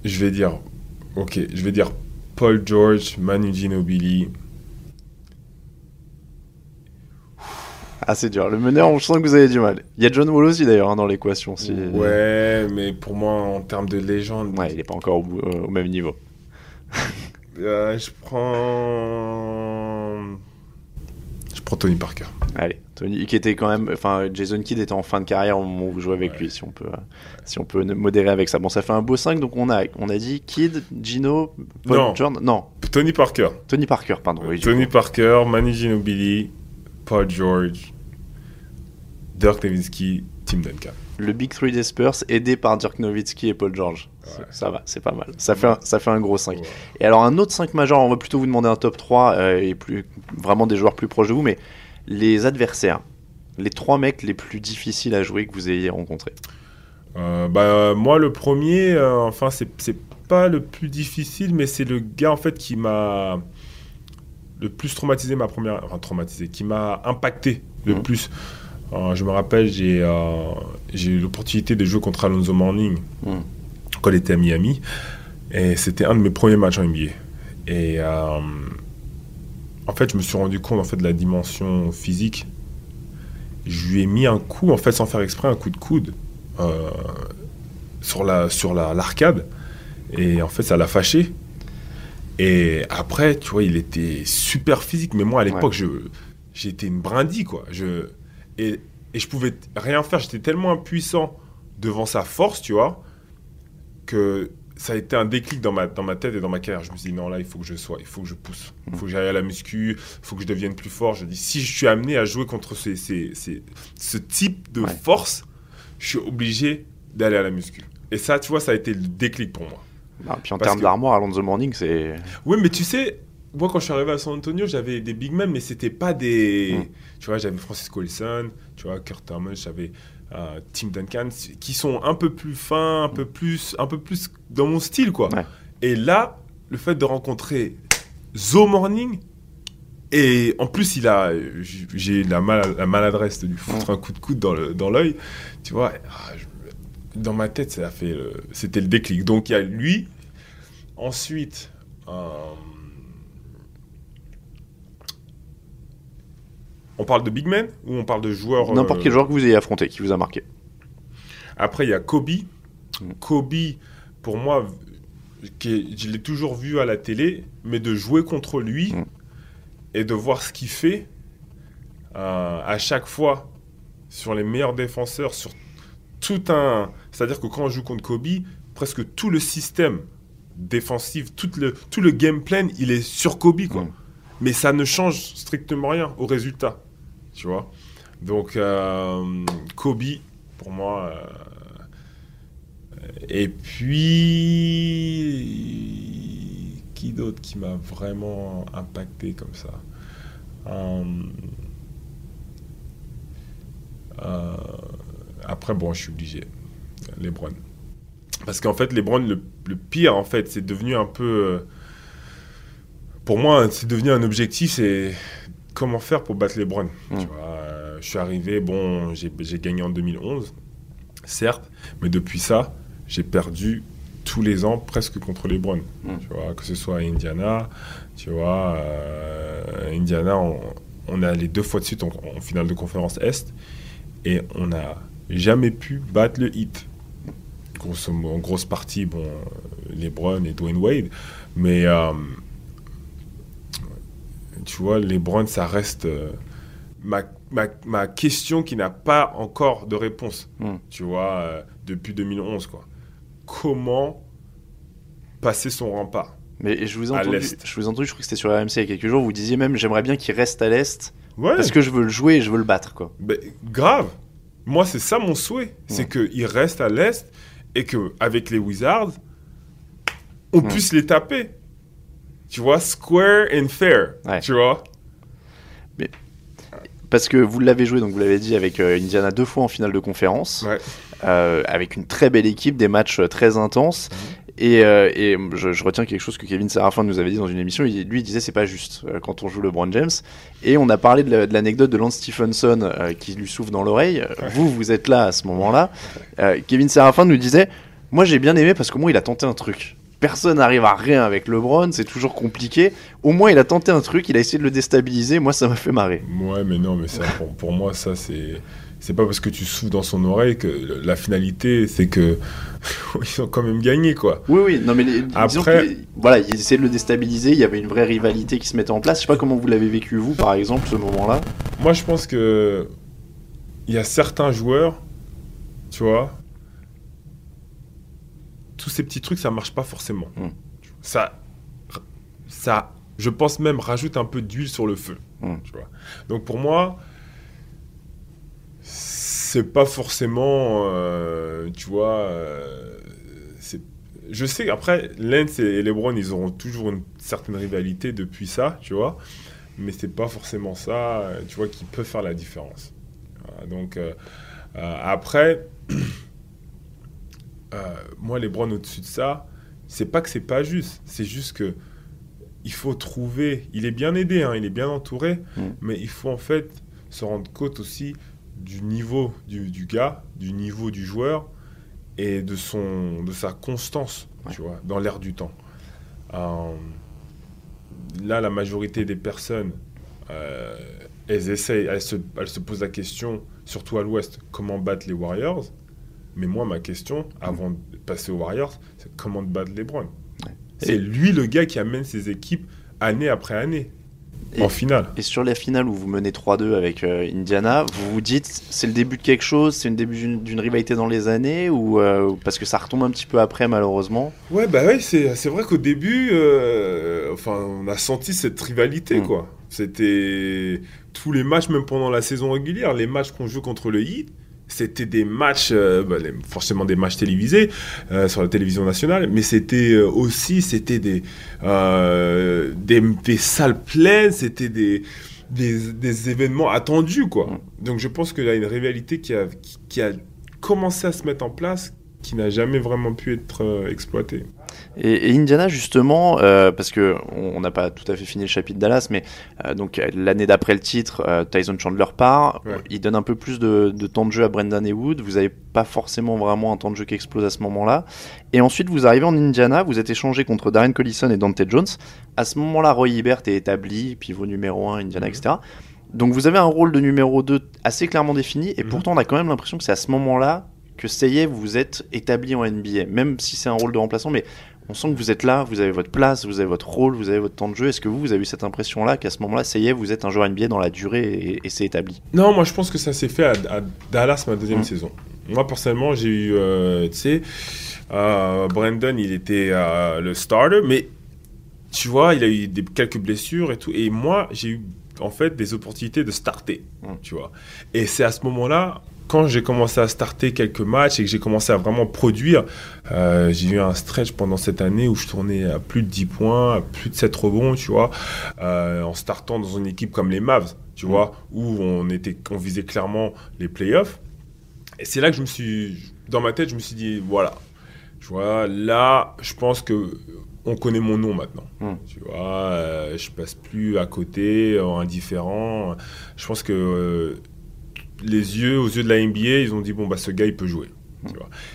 Je vais dire. Ok, je vais dire Paul George, Manu Ginobili. Ah, c'est dur. Le meneur, on sent que vous avez du mal. Il y a John Wall aussi d'ailleurs hein, dans l'équation. Si... Ouais, mais pour moi, en termes de légende, Ouais, il n'est pas encore au, euh, au même niveau. euh, je prends. Prends Tony Parker. Allez, Tony, qui était quand même, enfin, Jason Kidd était en fin de carrière au moment où vous jouez avec lui, si on peut, si on peut modérer avec ça. Bon, ça fait un beau 5, donc on a, on a dit Kidd, Gino, Paul Non. Jordan, non, Tony Parker. Tony Parker, pardon. oui, Tony. Parker, Manu Ginobili, Paul George, Dirk Nowitzki, Tim Duncan. Le Big Three des Spurs, aidé par Dirk Nowitzki et Paul George. Ouais. Ça va, c'est pas mal. Ça fait, un, ça fait un gros 5. Ouais. Et alors, un autre 5 majeur, on va plutôt vous demander un top 3 euh, et plus, vraiment des joueurs plus proches de vous, mais les adversaires, les trois mecs les plus difficiles à jouer que vous ayez rencontrés. Euh, bah, euh, moi, le premier, euh, enfin, c'est c'est pas le plus difficile, mais c'est le gars en fait qui m'a le plus traumatisé ma première, enfin traumatisé, qui m'a impacté le Mhm. plus. Euh, je me rappelle, j'ai euh, j'ai eu l'opportunité de jouer contre Alonso Morning Mhm. quand il était à Miami, et c'était un de mes premiers matchs en NBA. Et euh, en fait, je me suis rendu compte en fait de la dimension physique. Je lui ai mis un coup, en fait, sans faire exprès, un coup de coude sur la sur la l'arcade. et en fait, ça l'a fâché. Et après, tu vois, il était super physique. Mais moi, à l'époque, je j'étais une brindille, quoi. Je et, et je pouvais rien faire. J'étais tellement impuissant devant sa force, tu vois, que ça a été un déclic dans ma, dans ma tête et dans ma carrière. Je me suis dit, non, là, il faut que je sois, il faut que je pousse. Il faut que j'aille à la muscu, il faut que je devienne plus fort. Je dis, si je suis amené à jouer contre ces, ces, ces- ce type de Ouais. force, je suis obligé d'aller à la muscu. Et ça, tu vois, ça a été le déclic pour moi. Ah, puis en termes que- d'armoire, Alonso Morning, c'est. Oui, mais tu sais, moi, quand je suis arrivé à San Antonio, j'avais des big men, mais c'était pas des. Mm. Tu vois, j'avais Francisco Wilson, tu vois, Kurt Thomas, j'avais euh, Tim Duncan, qui sont un peu plus fins, un peu plus, un peu plus dans mon style, quoi. Ouais. Et là, le fait de rencontrer Zo Morning, et en plus, il a, j'ai- la, mal- la maladresse de lui foutre un coup de coude dans le- dans l'œil, tu vois. ah, dans ma tête, ça a fait, le- c'était le déclic. Donc il y a lui. Ensuite, euh, on parle de big men ou on parle de joueurs N'importe euh, quel joueur que vous ayez affronté, qui vous a marqué. Après, il y a Kobe. Mm. Kobe, pour moi, qui est- je l'ai toujours vu à la télé, mais de jouer contre lui Mm. et de voir ce qu'il fait euh, à chaque fois sur les meilleurs défenseurs, sur tout un. C'est-à-dire que quand on joue contre Kobe, presque tout le système défensif, tout le, tout le game plan, il est sur Kobe, quoi. Mm. Mais ça ne change strictement rien au résultat, tu vois. Donc, euh, Kobe, pour moi. euh, et puis, qui d'autre qui m'a vraiment impacté comme ça? Euh, Après, bon, je suis obligé. Lebron. Parce qu'en fait, Lebron, le, le pire, en fait, c'est devenu un peu. Pour moi, c'est devenu un objectif, c'est comment faire pour battre Lebron. Mm. Tu vois, euh, je suis arrivé, bon, j'ai gagné en 2011, certes, mais depuis ça, j'ai perdu tous les ans presque contre les Browns. Mm. Tu vois, que ce soit à Indiana, tu vois, euh, Indiana, on, on est allé deux fois de suite en, en finale de conférence Est et on n'a jamais pu battre le hit. En grosse partie, bon, les Browns et Dwayne Wade, mais euh, tu vois, les Browns, ça reste euh, ma, ma, ma question qui n'a pas encore de réponse Mm. tu vois, euh, depuis 2011, quoi. Comment passer son rempart Mais je vous ai À entendu, l'Est? je vous ai entendu, je crois que c'était sur RMC il y a quelques jours, vous disiez même j'aimerais bien qu'il reste à l'Est Ouais, parce que je veux le jouer et je veux le battre quoi. ben, grave. Moi, c'est ça mon souhait. C'est Ouais. qu'il reste à l'Est et qu'avec les Wizards, on Ouais. puisse les taper. Tu vois, square and fair. Ouais. Tu vois Parce que vous l'avez joué, donc vous l'avez dit, avec euh, Indiana deux fois en finale de conférence, Ouais. euh, avec une très belle équipe, des matchs euh, très intenses. Mhm. Et, euh, et je, je retiens quelque chose que Kevin Serafin nous avait dit dans une émission. Il, lui il disait c'est pas juste euh, quand on joue LeBron James. Et on a parlé de la- de l'anecdote de Lance Stephenson euh, qui lui souffle dans l'oreille. Vous, vous êtes là à ce moment-là. Kevin Serafin nous disait moi j'ai bien aimé parce qu'au moins il a tenté un truc. Personne n'arrive à rien avec LeBron, c'est toujours compliqué. Au moins il a tenté un truc, il a essayé de le déstabiliser. Moi ça m'a fait marrer. Ouais, mais non, mais ça, pour, pour moi, ça, c'est. C'est pas parce que tu souffles dans son oreille que la finalité, c'est que ils ont quand même gagné, quoi. Oui, oui, non mais les- Après- que, voilà, ils essayaient de le déstabiliser, il y avait une vraie rivalité qui se mettait en place. Je sais pas comment vous l'avez vécu vous, par exemple, ce moment-là. Moi, je pense que il y a certains joueurs, tu vois, tous ces petits trucs, ça marche pas forcément. Mm. Ça, ça, je pense même rajoute un peu d'huile sur le feu. Mm. Tu vois. Donc pour moi, c'est pas forcément, euh, tu vois, euh, je sais après Lens et LeBron, ils auront toujours une certaine rivalité depuis ça, tu vois mais c'est pas forcément ça, euh, tu vois, qui peut faire la différence. Voilà, donc euh, après, moi les Browns au-dessus de ça, c'est pas que c'est pas juste, c'est juste que il faut trouver. Il est bien aidé, hein, il est bien entouré, Mm. mais il faut en fait se rendre compte aussi du niveau du, du gars, du niveau du joueur et de son de sa constance, Ouais. tu vois, dans l'air du temps. Euh, là, la majorité des personnes, euh, elles essayent, elles se, elles se posent la question, surtout à l'Ouest, comment battre les Warriors? Mais moi, ma question, avant de passer aux Warriors, c'est comment battre LeBron? C'est lui le gars qui amène ses équipes année après année. Et- en finale. Et sur la finale où vous menez 3-2 avec euh, Indiana, vous vous dites c'est le début de quelque chose, c'est le début d'une- rivalité dans les années ou euh, parce que ça retombe un petit peu après malheureusement? Ouais, bah ouais, c'est, c'est vrai qu'au début, euh, enfin, on a senti cette rivalité, Mm. quoi. C'était tous les matchs, même pendant la saison régulière, les matchs qu'on joue contre le Heat, c'était des matchs, euh, bah, forcément des matchs télévisés euh, sur la télévision nationale, mais c'était euh, aussi, c'était des, euh, des, des salles pleines, c'était des, des, des événements attendus, quoi. Mm. Donc je pense qu'il y a une rivalité qui a, qui, qui a commencé à se mettre en place, qui n'a jamais vraiment pu être exploitée. Et, et Indiana justement, euh, parce que on n'a pas tout à fait fini le chapitre Dallas, mais euh, donc euh, l'année d'après le titre, euh, Tyson Chandler part, Ouais. il donne un peu plus de, de temps de jeu à Brendan et Wood. Vous n'avez pas forcément vraiment un temps de jeu qui explose à ce moment-là. Et ensuite vous arrivez en Indiana, vous êtes échangé contre Darren Collison et Dante Jones. À ce moment-là, Roy Hibbert est établi, pivot numéro 1, Indiana, Mhm. etc. Donc vous avez un rôle de numéro 2 assez clairement défini, et Mhm. pourtant on a quand même l'impression que c'est à ce moment-là que Seye vous êtes établi en NBA, même si c'est un rôle de remplaçant, mais on sent que vous êtes là, vous avez votre place, vous avez votre rôle, vous avez votre temps de jeu. Est-ce que vous, vous avez eu cette impression-là qu'à ce moment-là, Seye vous êtes un joueur NBA dans la durée et, et c'est établi? Non, moi je pense que ça s'est fait à, à Dallas ma deuxième Mm. saison. Moi personnellement, j'ai eu, euh, tu sais, euh, Brandon, il était euh, le starter, mais tu vois, il a eu des, quelques blessures et tout. Et moi, j'ai eu en fait des opportunités de starter, Mm. tu vois. Et c'est à ce moment-là, quand j'ai commencé à starter quelques matchs et que j'ai commencé à vraiment produire, euh, j'ai eu un stretch pendant cette année où je tournais à plus de 10 points, à plus de 7 rebonds, tu vois, euh, en startant dans une équipe comme les Mavs, tu Mm. vois, où on, était, on visait clairement les playoffs. Et c'est là que je me suis, dans ma tête, je me suis dit, voilà, tu vois, là, je pense que on connaît mon nom maintenant. Mm. Tu vois, euh, je passe plus à côté, euh, indifférent. Je pense que euh, les yeux, aux yeux de la NBA, ils ont dit bon bah ce gars il peut jouer.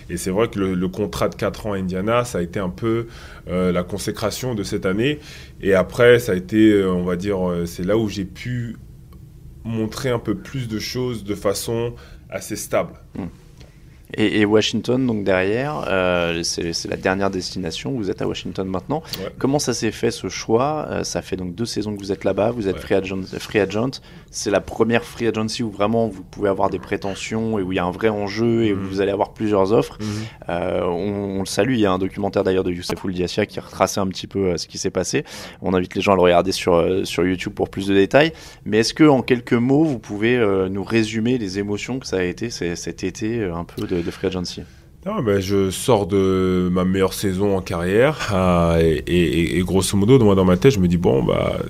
Et c'est vrai que le, contrat de 4 ans à Indiana, ça a été un peu euh, la consécration de cette année. Et après, ça a été, euh, on va dire, euh, c'est là où j'ai pu montrer un peu plus de choses de façon assez stable. Et, et Washington, donc derrière, euh, c'est la dernière destination. Vous êtes à Washington maintenant. Ouais. Comment ça s'est fait ce choix? Euh, Ça fait donc deux saisons que vous êtes là-bas. Vous êtes Ouais. free agent. Free agent. C'est la première free agency où vraiment vous pouvez avoir des prétentions et où il y a un vrai enjeu et où Mhm. vous allez avoir plusieurs offres. Euh, on, on le salue. Il y a un documentaire d'ailleurs de Youssef Ouldiassia qui retraçait un petit peu ce qui s'est passé. On invite les gens à le regarder sur, sur YouTube pour plus de détails. Mais est-ce que en quelques mots, vous pouvez nous résumer les émotions que ça a été cet été un peu de, de free agency Non, ben, je sors de ma meilleure saison en carrière euh, et, et- et grosso modo, moi dans ma tête, je me dis bon bah, euh,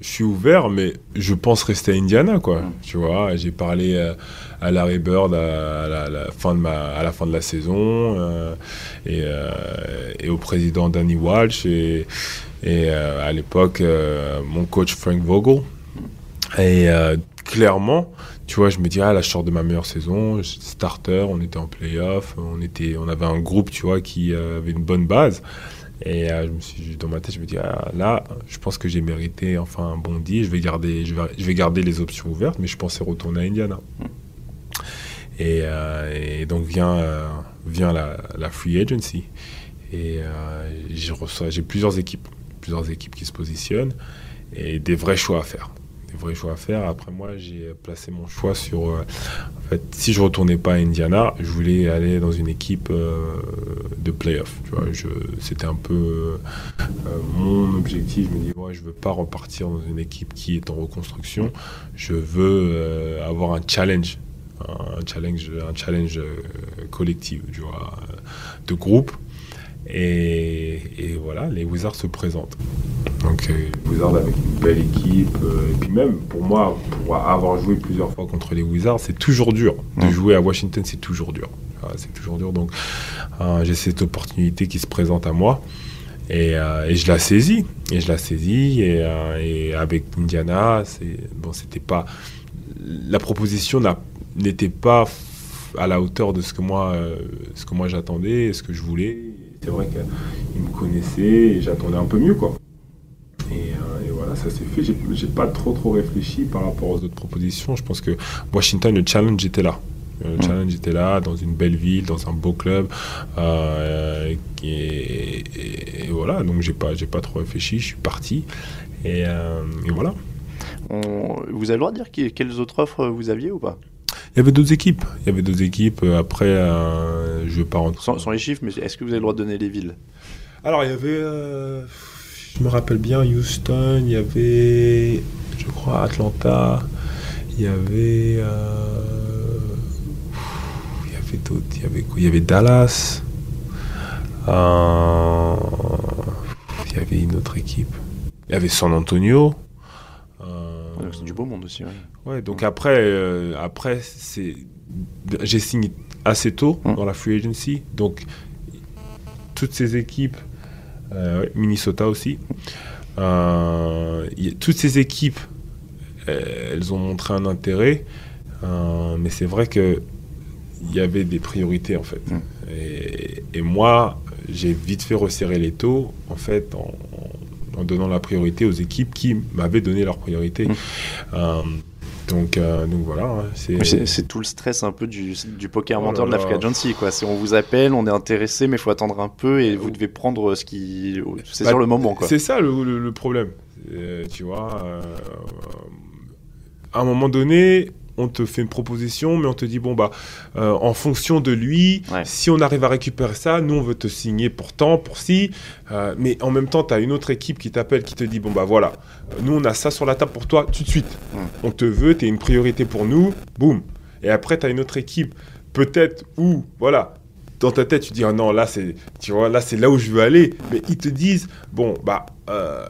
je suis ouvert, mais je pense rester à Indiana, quoi. Mm. Tu vois, j'ai parlé euh, à Larry Bird à, à la, la fin de ma, à la fin de la saison euh, et, et au président Danny Walsh et, à l'époque mon coach Frank Vogel. Et euh, clairement, tu vois, je me dis, ah là, je sors de ma meilleure saison, starter, on était en playoff, on, était, on avait un groupe, tu vois, qui euh, avait une bonne base. Et euh, je me suis, dans ma tête, je me dis, ah, là, je pense que j'ai mérité enfin un bon deal, je vais, garder, je, vais, je vais garder les options ouvertes, mais je pensais retourner à Indiana. Et, donc vient, vient la, la free agency. Et j'ai plusieurs équipes, plusieurs équipes qui se positionnent et des vrais choix à faire. Des vrais choix à faire. Après moi, j'ai placé mon choix sur. euh, en fait, si je retournais pas à Indiana, je voulais aller dans une équipe euh, de playoff. C'était un peu euh, mon objectif. Je me dis, ouais, je veux pas repartir dans une équipe qui est en reconstruction. Je veux avoir un challenge, un challenge, un challenge collectif, tu vois, de groupe. Et, et voilà, les Wizards se présentent. Donc, euh, les Wizards avec une belle équipe. euh, et puis même, pour moi, pour avoir joué plusieurs fois contre les Wizards, c'est toujours dur. De jouer à Washington, c'est toujours dur. Voilà, c'est toujours dur. Donc, euh, j'ai cette opportunité qui se présente à moi. Et, euh, et je la saisis. Et je la saisis. Et, euh, et avec Indiana, c'est bon, c'était pas. La proposition n'était pas à la hauteur de ce que moi, euh, ce que moi j'attendais, ce que je voulais. C'est vrai qu'ils me connaissaient et j'attendais un peu mieux, quoi. Et, euh, et voilà, ça s'est fait. J'ai- J'ai pas trop trop réfléchi par rapport aux autres propositions. Je pense que Washington, le challenge était là. Le Mm. challenge était là, dans une belle ville, dans un beau club. Euh, et, et- et voilà, donc j'ai pas, j'ai pas trop réfléchi, je suis parti. Et, euh, et voilà. On- Vous avez le droit de dire que- quelles autres offres vous aviez ou pas? Il y avait d'autres équipes. Il y avait d'autres équipes. Euh, Après, euh, je vais pas rentrer. sans, sans les chiffres, mais est-ce que vous avez le droit de donner les villes? Alors, il y avait. euh, je me rappelle bien Houston, il y avait. Je crois Atlanta, il y avait. euh, il y avait d'autres. Il y avait quoi? Il y avait Dallas. euh, il y avait une autre équipe. Il y avait San Antonio. euh, Ah, donc C'est du beau monde aussi. ouais. Ouais, donc après, euh, après c'est, j'ai signé assez tôt Mm. dans la free agency, donc toutes ces équipes, euh, Minnesota aussi, euh, y toutes ces équipes, elles ont montré un intérêt, mais c'est vrai que il y avait des priorités en fait. Mm. Et, et moi, j'ai vite fait resserrer les taux en fait en, en donnant la priorité aux équipes qui m'avaient donné leur priorité. Mm. Euh, donc, euh, donc voilà, hein, c'est tout le stress un peu du, du poker Oh de la free agency. Quoi. On vous appelle, on est intéressé, mais il faut attendre un peu et vous devez prendre ce qui. C'est Bah, sur le moment. C'est ça le, le- le problème. Euh, tu vois, euh, à un moment donné, on te fait une proposition, mais on te dit bon bah, euh, en fonction de lui, Ouais. si on arrive à récupérer ça, nous on veut te signer pour tant, pour si. Euh, mais en même temps, tu as une autre équipe qui t'appelle, qui te dit bon bah voilà, nous on a ça sur la table pour toi tout de suite. Mm. On te veut, tu es une priorité pour nous, boum. Et après, tu as une autre équipe, peut-être où, voilà, dans ta tête, tu dis, ah non, là, c'est, tu vois, là, c'est là où je veux aller. Mais ils te disent, bon, bah, euh,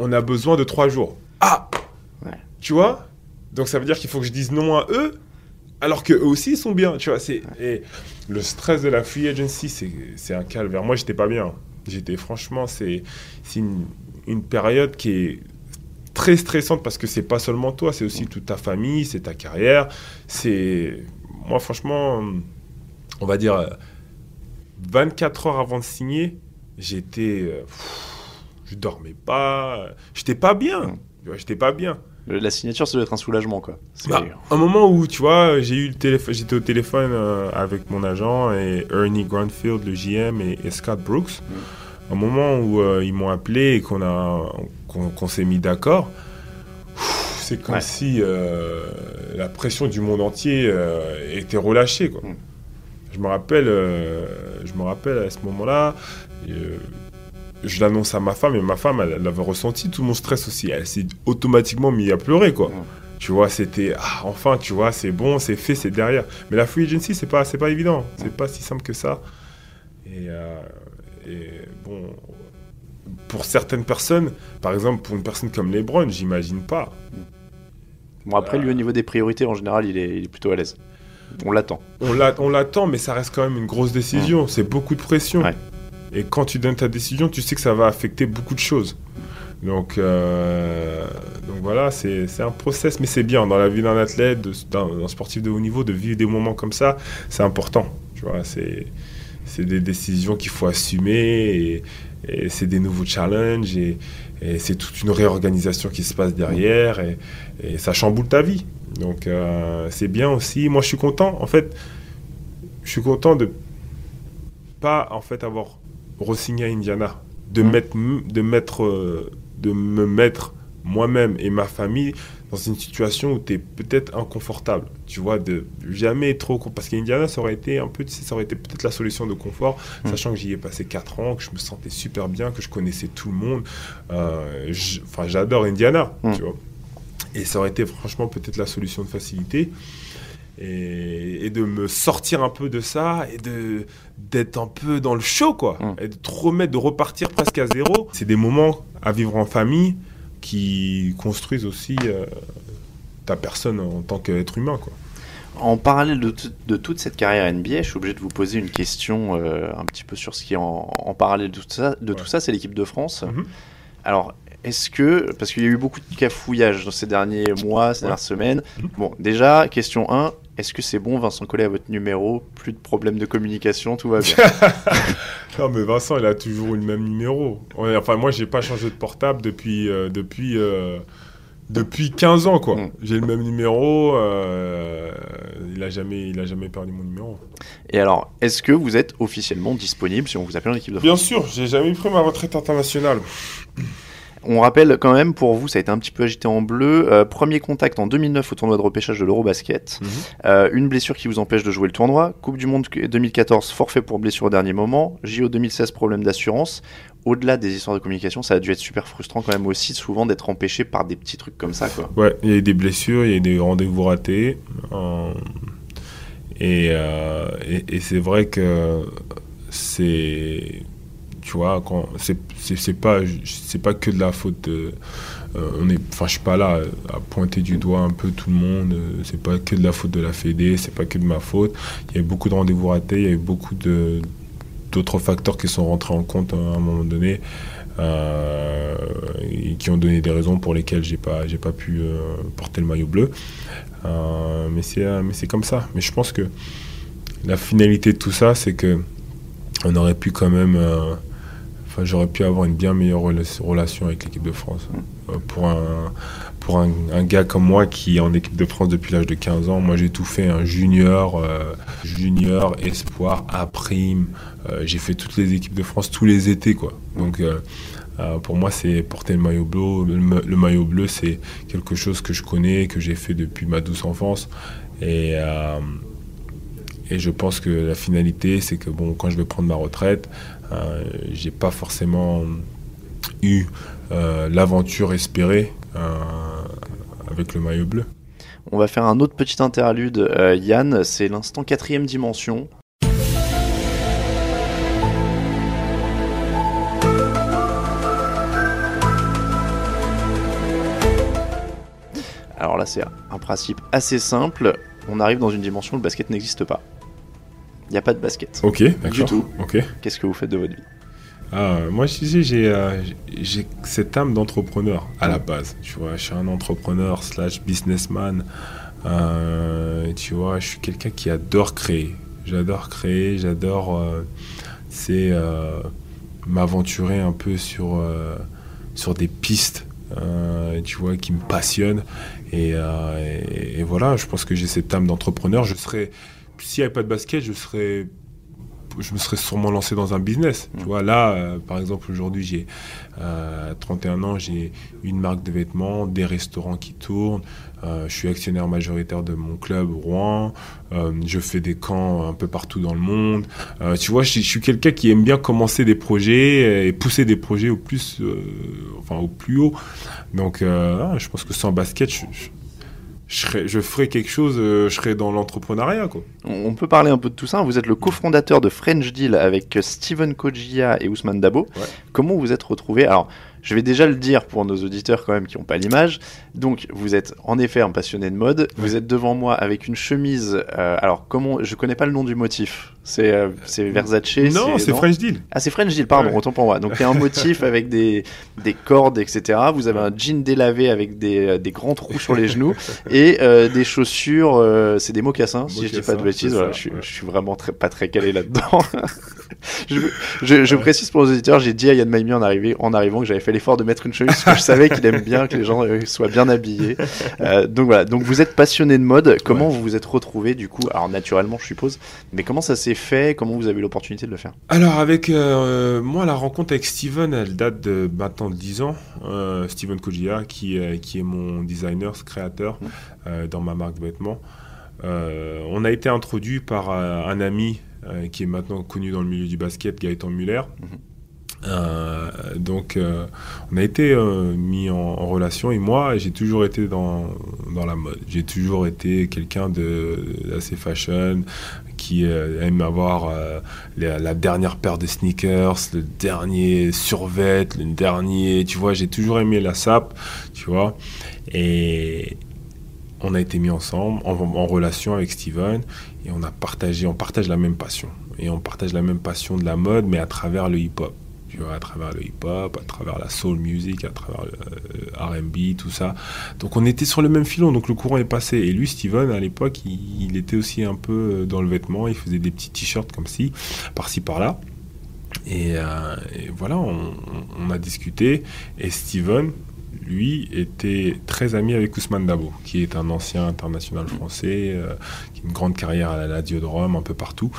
on a besoin de trois jours. Ah Ouais. Tu vois? Donc, ça veut dire qu'il faut que je dise non à eux, alors que eux aussi, ils sont bien, tu vois. C'est, et le stress de la free agency, c'est, un calvaire. Moi, j'étais pas bien. J'étais, franchement, c'est, une, une période qui est très stressante parce que c'est pas seulement toi, c'est aussi toute ta famille, c'est ta carrière. C'est moi franchement, on va dire euh, 24 heures avant de signer, j'étais, euh, je dormais pas, j'étais pas bien, j'étais pas bien. La signature, ça doit être un soulagement. Quoi. Bah, un moment où tu vois, j'ai eu le téléphone, j'étais au téléphone euh, avec mon agent et Ernie Grandfield, le GM, et, et Scott Brooks. Un moment où euh, ils m'ont appelé et qu'on a, qu'on, s'est mis d'accord. C'est comme Ouais. si euh, la pression du monde entier était relâchée. Quoi. Mm. Je me rappelle, je me rappelle à ce moment-là. Je l'annonce à ma femme et ma femme, elle, elle avait ressenti tout mon stress aussi. Elle s'est automatiquement mise à pleurer, quoi. Tu vois, c'était ah, enfin, tu vois, c'est bon, c'est fait, c'est derrière. Mais la free agency, c'est pas, c'est pas évident. C'est pas si simple que ça. Et, euh, et bon, pour certaines personnes, par exemple, pour une personne comme LeBron, j'imagine pas. Bon, après, lui, au niveau des priorités, en général, il est, il est plutôt à l'aise. On l'attend. On l'a- on l'attend, mais ça reste quand même une grosse décision. C'est beaucoup de pression. Ouais. Et quand tu donnes ta décision, tu sais que ça va affecter beaucoup de choses. Donc, euh, donc voilà, c'est un process, mais c'est bien dans la vie d'un athlète, d'un sportif de haut niveau, de vivre des moments comme ça, c'est important. Tu vois, c'est des décisions qu'il faut assumer et, c'est des nouveaux challenges et, c'est toute une réorganisation qui se passe derrière et, et ça chamboule ta vie. Donc euh, c'est bien aussi. Moi, je suis content. En fait, je suis content de pas en fait avoir re-signé à Indiana, de Mhm. mettre, de mettre, euh, de me mettre moi-même et ma famille dans une situation où tu es peut-être inconfortable, tu vois, de jamais trop parce qu'Indiana ça aurait été un peu, tu sais, ça aurait été peut-être la solution de confort, Mhm. sachant que j'y ai passé 4 ans, que je me sentais super bien, que je connaissais tout le monde. Euh, Enfin, j'adore Indiana, Mhm. tu vois. Et ça aurait été franchement peut-être la solution de facilité. Et, et de me sortir un peu de ça et de d'être un peu dans le show quoi Mm. et de te remettre de repartir presque à zéro c'est des moments à vivre en famille qui construisent aussi euh, ta personne en tant qu'être humain quoi En parallèle de, de toute cette carrière NBA, je suis obligé de vous poser une question euh, un petit peu sur ce qui est en, en parallèle de tout ça. De tout ça, c'est l'équipe de France. Mhm. Alors, est-ce que, parce qu'il y a eu beaucoup de cafouillages dans ces derniers mois, ces Ouais. dernières semaines, Mhm. bon, déjà, question 1, Est-ce que c'est bon, Vincent Collet, à votre numéro? Plus de problèmes de communication, tout va bien Non, mais Vincent, il a toujours eu le même numéro. Enfin, moi, j'ai pas changé de portable depuis, euh, depuis, euh, depuis 15 ans, quoi. Mm. J'ai le même numéro. euh, il, a jamais, il a jamais perdu mon numéro. Et alors, est-ce que vous êtes officiellement disponible si on vous appelle en équipe de France? Bien sûr, j'ai jamais pris ma retraite internationale. On rappelle quand même, pour vous, ça a été un petit peu agité en bleu. Euh, premier contact en 2009 au tournoi de repêchage de l'Eurobasket. Mhm. Euh, une blessure qui vous empêche de jouer le tournoi. Coupe du Monde 2014, forfait pour blessure au dernier moment. JO 2016, problème d'assurance. Au-delà des histoires de communication, ça a dû être super frustrant quand même aussi, souvent d'être empêché par des petits trucs comme ça. Quoi. Ouais, il y a eu des blessures, il y a eu des rendez-vous ratés. euh, et et, et c'est vrai que c'est. Tu vois, c'est c'est- pas, c'est pas que de la faute de. euh, on est, enfin, je suis pas là à pointer du doigt un peu tout le monde. euh, C'est pas que de la faute de la Fédé, c'est pas que de ma faute. Il y a eu beaucoup de rendez-vous ratés, il y a eu beaucoup de d'autres facteurs qui sont rentrés en compte à un moment donné euh, et qui ont donné des raisons pour lesquelles j'ai pas j'ai pas pu euh, porter le maillot bleu. Euh, mais c'est euh, mais c'est comme ça. Mais je pense que la finalité de tout ça, c'est que on aurait pu quand même, euh, j'aurais pu avoir une bien meilleure rela- relation avec l'équipe de France. Euh, pour un pour un, gars comme moi qui est en équipe de France depuis l'âge de 15 ans, moi j'ai tout fait, un junior, euh, junior, espoir, A prime, euh, j'ai fait toutes les équipes de France tous les étés quoi. Donc pour moi c'est porter le maillot bleu, le, le maillot bleu c'est quelque chose que je connais, que j'ai fait depuis ma douce enfance et et je pense que la finalité c'est que bon quand je vais prendre ma retraite, j'ai pas forcément eu euh, l'aventure espérée euh, avec le maillot bleu. On va faire un autre petit interlude, euh, Yann, c'est l'instant quatrième dimension. Alors là, c'est un principe assez simple. On arrive dans une dimension où le basket n'existe pas. Il n'y a pas de basket. Ok, d'accord. Du tout. Ok. Qu'est-ce que vous faites de votre vie? Ah, moi, j'ai euh, j'ai- cette âme d'entrepreneur à la base. Tu vois, je suis un entrepreneur slash businessman. Euh, tu vois, je suis quelqu'un qui adore créer. J'adore créer, j'adore, euh, c'est euh, m'aventurer un peu sur sur des pistes. tu vois, qui me passionnent. Et, et- et voilà, je pense que j'ai cette âme d'entrepreneur. Je serais, s'il n'y avait pas de basket, je serais je me serais sûrement lancé dans un business. Tu vois, là, euh, par exemple, aujourd'hui, j'ai euh, 31 ans, j'ai une marque de vêtements, des restaurants qui tournent, euh, je suis actionnaire majoritaire de mon club Rouen, euh, je fais des camps un peu partout dans le monde. Euh, tu vois, je, je suis quelqu'un qui aime bien commencer des projets et pousser des projets au plus, euh, enfin, au plus haut. Donc, euh, ah, je pense que sans basket, je, je, je, serais- je ferais quelque chose, euh, je serais dans l'entrepreneuriat, quoi. On on peut parler un peu de tout ça. Vous êtes le cofondateur de French Deal avec Steven Kojia et Ousmane Dabo. Ouais. Comment vous êtes retrouvé Alors, je vais déjà le dire pour nos auditeurs quand même qui n'ont pas l'image. Donc, vous êtes en effet un passionné de mode. Vous êtes devant moi avec une chemise. euh, alors, comment Je connais pas le nom du motif. C'est euh, c'est Versace non, c'est French Deal. Ah, c'est French Deal, pardon, Ouais. autant pour moi. Donc, il y a un motif avec des, des cordes, etc. Vous avez un jean délavé avec des, euh, des grands trous sur les genoux et euh, des chaussures, euh, c'est des mocassins, si je dis pas de bêtises. Voilà, je, suis, ouais. je suis vraiment très, pas très calé là-dedans. je, je, je précise pour les auditeurs, j'ai dit à Yann Maimi en, en arrivant que j'avais fait l'effort de mettre une chemise parce que je savais qu'il aime bien que les gens euh, soient bien habillés. Euh, donc voilà, donc vous êtes passionné de mode. Comment vous vous êtes retrouvé du coup Alors naturellement, je suppose, mais comment ça s'est fait Comment vous avez eu l'opportunité de le faire Alors avec euh, moi la rencontre avec Steven elle date de maintenant de 10 ans. Euh, Steven Kojia qui, qui est mon designer, ce créateur Mhm. euh, dans ma marque de vêtements. On a été introduit par un ami qui est maintenant connu dans le milieu du basket, Gaëtan Muller. Euh, donc euh, on a été euh, mis en, en relation et moi j'ai toujours été dans, dans la mode. J'ai toujours été quelqu'un de assez fashion qui euh, aime avoir euh, la, dernière paire de sneakers, le dernier survêt, le dernier, tu vois, j'ai toujours aimé la sape, tu vois. Et on a été mis ensemble, en, en relation avec Steven, et on a partagé, on partage la même passion. Et on partage la même passion de la mode, mais à travers le hip-hop. À travers le hip-hop, à travers la soul music, à travers le R&B, tout ça. Donc on était sur le même filon, donc le courant est passé. Et lui, Steven, à l'époque, il, était aussi un peu dans le vêtement, il faisait des petits t-shirts comme ci, par-ci par-là. Et, voilà, on, on, a discuté. Et Steven, lui, était très ami avec Ousmane Dabo, qui est un ancien international français, euh, qui a une grande carrière à la Diodrome, un peu partout.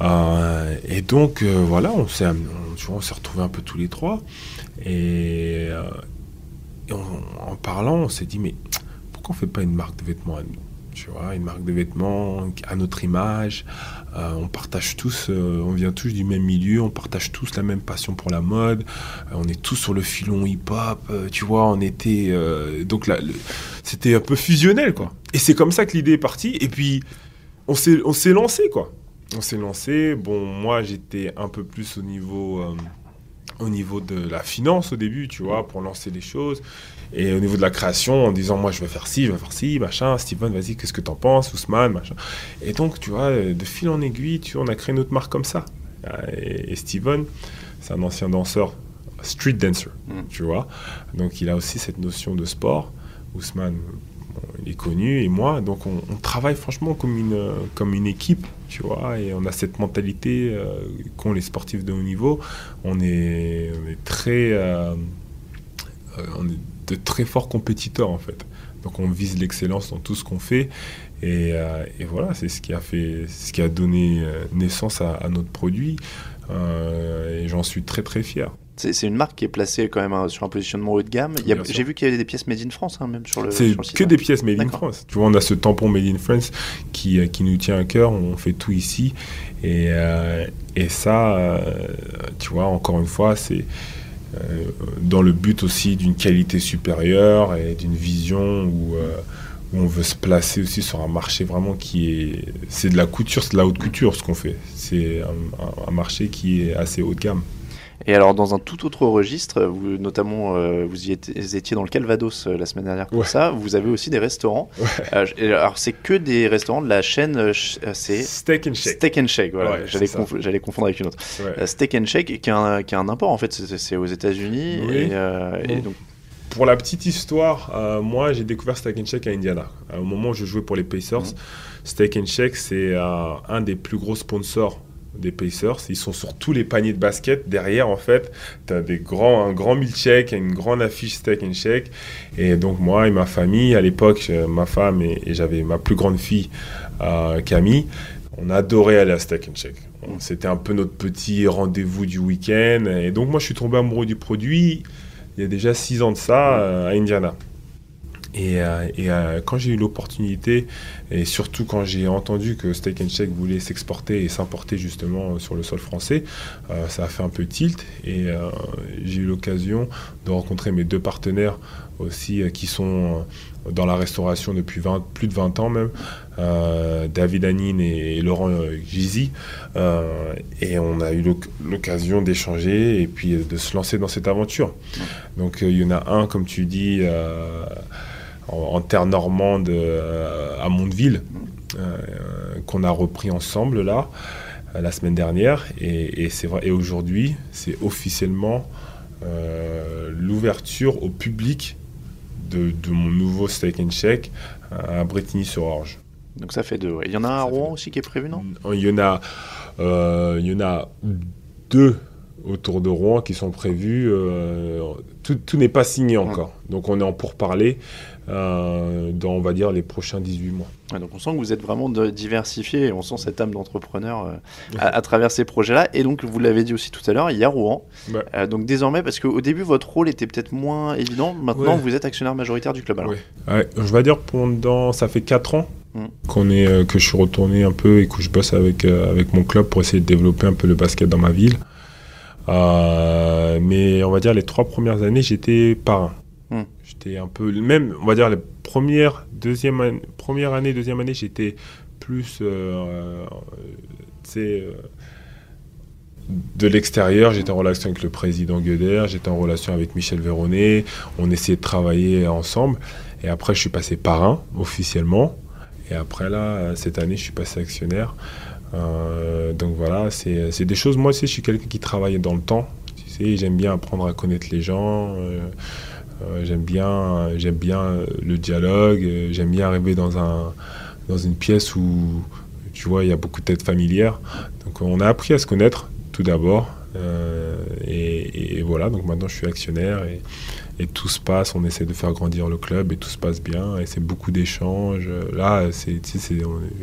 Euh, et donc, euh, voilà, on s'est, on, s'est retrouvés un peu tous les trois. Et, en parlant, on s'est dit, mais pourquoi on ne fait pas une marque de vêtements à nous? Tu vois, une marque de vêtements à notre image. Euh, on partage tous, euh, on vient tous du même milieu, on partage tous la même passion pour la mode. Euh, on est tous sur le filon hip-hop, tu vois. On était donc là, c'était un peu fusionnel, quoi. Et c'est comme ça que l'idée est partie. Et puis on s'est, lancé, quoi. On s'est lancé. Bon, moi j'étais un peu plus au niveau au niveau de la finance au début, tu vois, pour lancer les choses. Et au niveau de la création, en disant, moi, je vais faire ci, je vais faire ci, machin. Steven, vas-y, qu'est-ce que t'en penses Ousmane, machin. Et donc, tu vois, de fil en aiguille, tu on a créé notre marque comme ça. Et, Steven, c'est un ancien danseur, street dancer, mm. tu vois. Donc, il a aussi cette notion de sport. Ousmane, il est connu, et moi, donc on, travaille franchement comme une, comme une équipe, tu vois, et on a cette mentalité euh, qu'ont les sportifs de haut niveau. On est, on est très... Euh, euh, on est de très forts compétiteurs en fait. Donc on vise l'excellence dans tout ce qu'on fait. Et, euh, voilà, c'est ce qui a fait, ce qui a donné euh, naissance à, notre produit. Euh, et j'en suis très très fier. C'est une marque qui est placée quand même sur un positionnement haut de gamme. J'ai vu qu'il y avait des pièces made in France, hein, même sur le. C'est que des pièces made in France. Tu vois, on a ce tampon made in France qui, qui nous tient à cœur. On fait tout ici. Et, et ça, tu vois, encore une fois, c'est dans le but aussi d'une qualité supérieure et d'une vision où, euh, où, on veut se placer aussi sur un marché vraiment qui est... C'est de la couture, c'est de la haute couture ce qu'on fait. C'est un, marché qui est assez haut de gamme. Et alors, dans un tout autre registre, vous, notamment, euh, vous y étiez dans le Calvados euh, la semaine dernière pour ça, vous avez aussi des restaurants. Euh, alors, c'est que des restaurants de la chaîne. c'est Steak and Shake. Steak and Shake, voilà. J'allais confondre avec une autre. Steak and Shake, qui a un, qui a un import, en fait, c'est aux États-Unis. Et, donc. Pour la petite histoire, moi j'ai découvert Steak and Shake à Indiana. Au moment où je jouais pour les Pacers, mhm. Steak and Shake c'est un des plus gros sponsors des Pacers. Ils sont sur tous les paniers de basket. Derrière, en fait, tu as des grands, un grand milkshake, une grande affiche steak and shake. Et donc, moi et ma famille, à l'époque, ma femme et, j'avais ma plus grande fille, euh, Camille, on adorait aller à steak and shake. C'était un peu notre petit rendez-vous du week-end. Et donc, moi, je suis tombé amoureux du produit il y a déjà six ans de ça euh, à Indiana. Et, euh, euh, quand j'ai eu l'opportunité, et surtout quand j'ai entendu que Steak and Shake voulait s'exporter et s'importer justement sur le sol français, euh, ça a fait un peu tilt. Et j'ai eu l'occasion de rencontrer mes deux partenaires aussi qui sont dans la restauration depuis plus de 20 ans même, David Anine et, Laurent Gizy. et on a eu l'occasion d'échanger et puis de se lancer dans cette aventure. Donc il y en a un, comme tu dis, en, terre normande euh, à Mondeville, euh, qu'on a repris ensemble là euh, la semaine dernière. Et, c'est vrai. Et aujourd'hui, c'est officiellement l'ouverture au public de, mon nouveau Steak and Shake à Bretigny-sur-Orge. Donc ça fait deux. Il y en a un à Rouen aussi qui est prévu, non? Il y, en a, il y en a deux autour de Rouen qui sont prévus. tout, tout n'est pas signé encore. Donc on est en pourparlers. Euh, dans, on va dire, les prochains 18 mois. donc on sent que vous êtes vraiment diversifié et on sent cette âme d'entrepreneur euh, à, travers ces projets-là. Et donc, vous l'avez dit aussi tout à l'heure, il y a Rouen. Euh, donc désormais, parce qu'au début, votre rôle était peut-être moins évident, maintenant, vous êtes actionnaire majoritaire du club. Alors. je vais dire, pendant, ça fait 4 ans mm. qu'on est, que je suis retourné un peu et que je bosse avec, avec mon club pour essayer de développer un peu le basket dans ma ville. mais on va dire les trois premières années, j'étais parrain. Mm j'étais un peu même on va dire la première deuxième année, première année deuxième année j'étais plus euh, euh, de l'extérieur. J'étais en relation avec le président Gueder j'étais en relation avec Michel Véronnet on essayait de travailler ensemble. Et après je suis passé parrain officiellement. Et après là cette année je suis passé actionnaire. Euh, donc voilà c'est des choses. Moi aussi je suis quelqu'un qui travaille dans le temps sais, j'aime bien apprendre à connaître les gens. J'aime bien, j'aime bien le dialogue. j'aime bien arriver dans un dans une pièce où tu vois il y a beaucoup de têtes familières. Donc on a appris à se connaître tout d'abord. et, voilà, donc maintenant je suis actionnaire et, et tout se passe, on essaie de faire grandir le club et tout se passe bien et c'est beaucoup d'échanges. Là, c'est,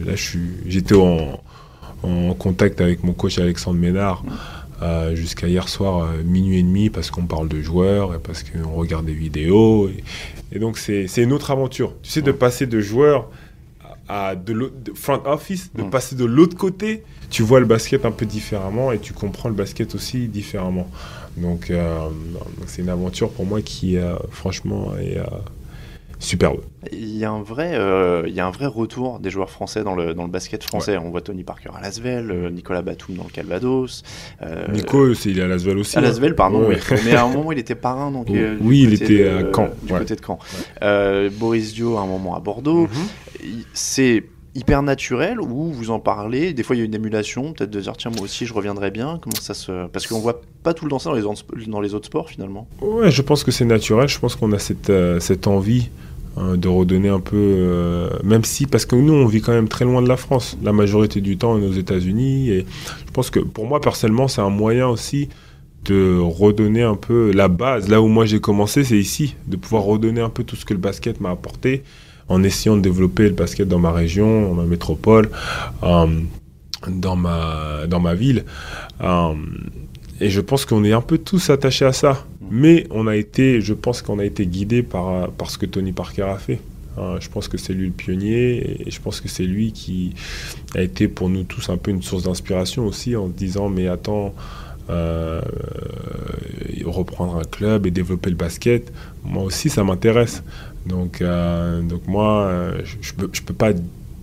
là, j'étais en, en, contact avec mon coach Alexandre Ménard euh, jusqu'à hier soir euh, minuit et demi parce qu'on parle de joueurs et parce qu'on regarde des vidéos et, donc c'est, une autre aventure. Tu sais, de passer de joueur à de, de front office, de passer de l'autre côté, tu vois le basket un peu différemment et tu comprends le basket aussi différemment. Donc, euh, c'est une aventure pour moi qui, franchement, est superbe. Il y, a un vrai, il y a un vrai retour des joueurs français dans le, dans le basket français. On voit Tony Parker à Lasvel, Nicolas Batum dans le Calvados. Nico, il est à Lasvel aussi. À hein. Lasvel, pardon, oui. Mais à un moment, il était parrain. Donc, oui, il était à Caen. Du côté de Caen. Boris Dio, à un moment, à Bordeaux. Mhm. C'est hyper naturel ou vous en parlez? Des fois, il y a une émulation, peut-être de dire tiens, moi aussi, je reviendrai bien. Comment ça se Parce qu'on voit pas tout le temps ça dans les, autres, dans les autres sports finalement. Ouais, je pense que c'est naturel. Je pense qu'on a cette, euh, cette envie hein, de redonner un peu, euh, même si parce que nous, on vit quand même très loin de la France. La majorité du temps, on est aux États-Unis et je pense que pour moi personnellement, c'est un moyen aussi de redonner un peu la base. Là où moi j'ai commencé, c'est ici, de pouvoir redonner un peu tout ce que le basket m'a apporté en essayant de développer le basket dans ma région, dans ma métropole, euh, dans, ma, dans ma ville. Euh, et je pense qu'on est un peu tous attachés à ça. Mais on a été, je pense qu'on a été guidé par, par ce que Tony Parker a fait. Euh, je pense que c'est lui le pionnier et je pense que c'est lui qui a été pour nous tous un peu une source d'inspiration aussi en disant mais attends, reprendre un club et développer le basket, moi aussi ça m'intéresse. Donc, euh, donc moi, euh, je ne peux, je peux pas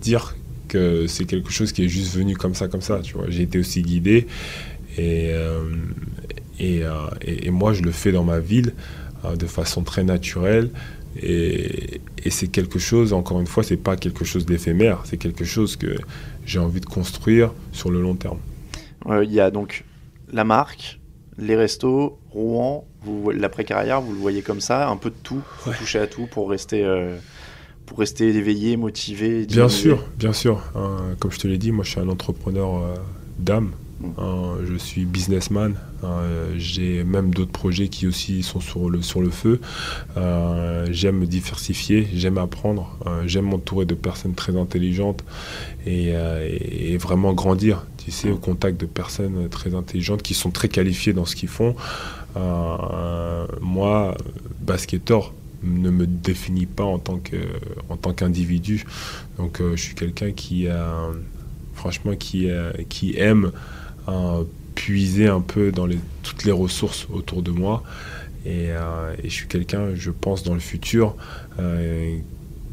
dire que c'est quelque chose qui est juste venu comme ça, comme ça. Tu vois, j'ai été aussi guidé et, euh, et, et, moi, je le fais dans ma ville de façon très naturelle. Et, et c'est quelque chose, encore une fois, c'est pas quelque chose d'éphémère, c'est quelque chose que j'ai envie de construire sur le long terme. Il y a donc la marque, les restos, Rouen, l'après-carrière, vous le voyez comme ça, un peu de tout, toucher à tout pour rester, euh, pour rester éveillé, motivé. Bien sûr, bien sûr. Hein, comme je te l'ai dit, moi je suis un entrepreneur euh, d'âme. Hein, je suis businessman. Hein, j'ai même d'autres projets qui aussi sont sur le, sur le feu. Euh, j'aime me diversifier, j'aime apprendre, j'aime m'entourer de personnes très intelligentes et, vraiment grandir, tu sais, au contact de personnes très intelligentes qui sont très qualifiées dans ce qu'ils font. Euh, moi, basketteur ne me définit pas en tant qu'individu. Donc euh, je suis quelqu'un qui franchement qui aime euh, puiser un peu dans les, toutes les ressources autour de moi. Et, et je suis quelqu'un, je pense, dans le futur,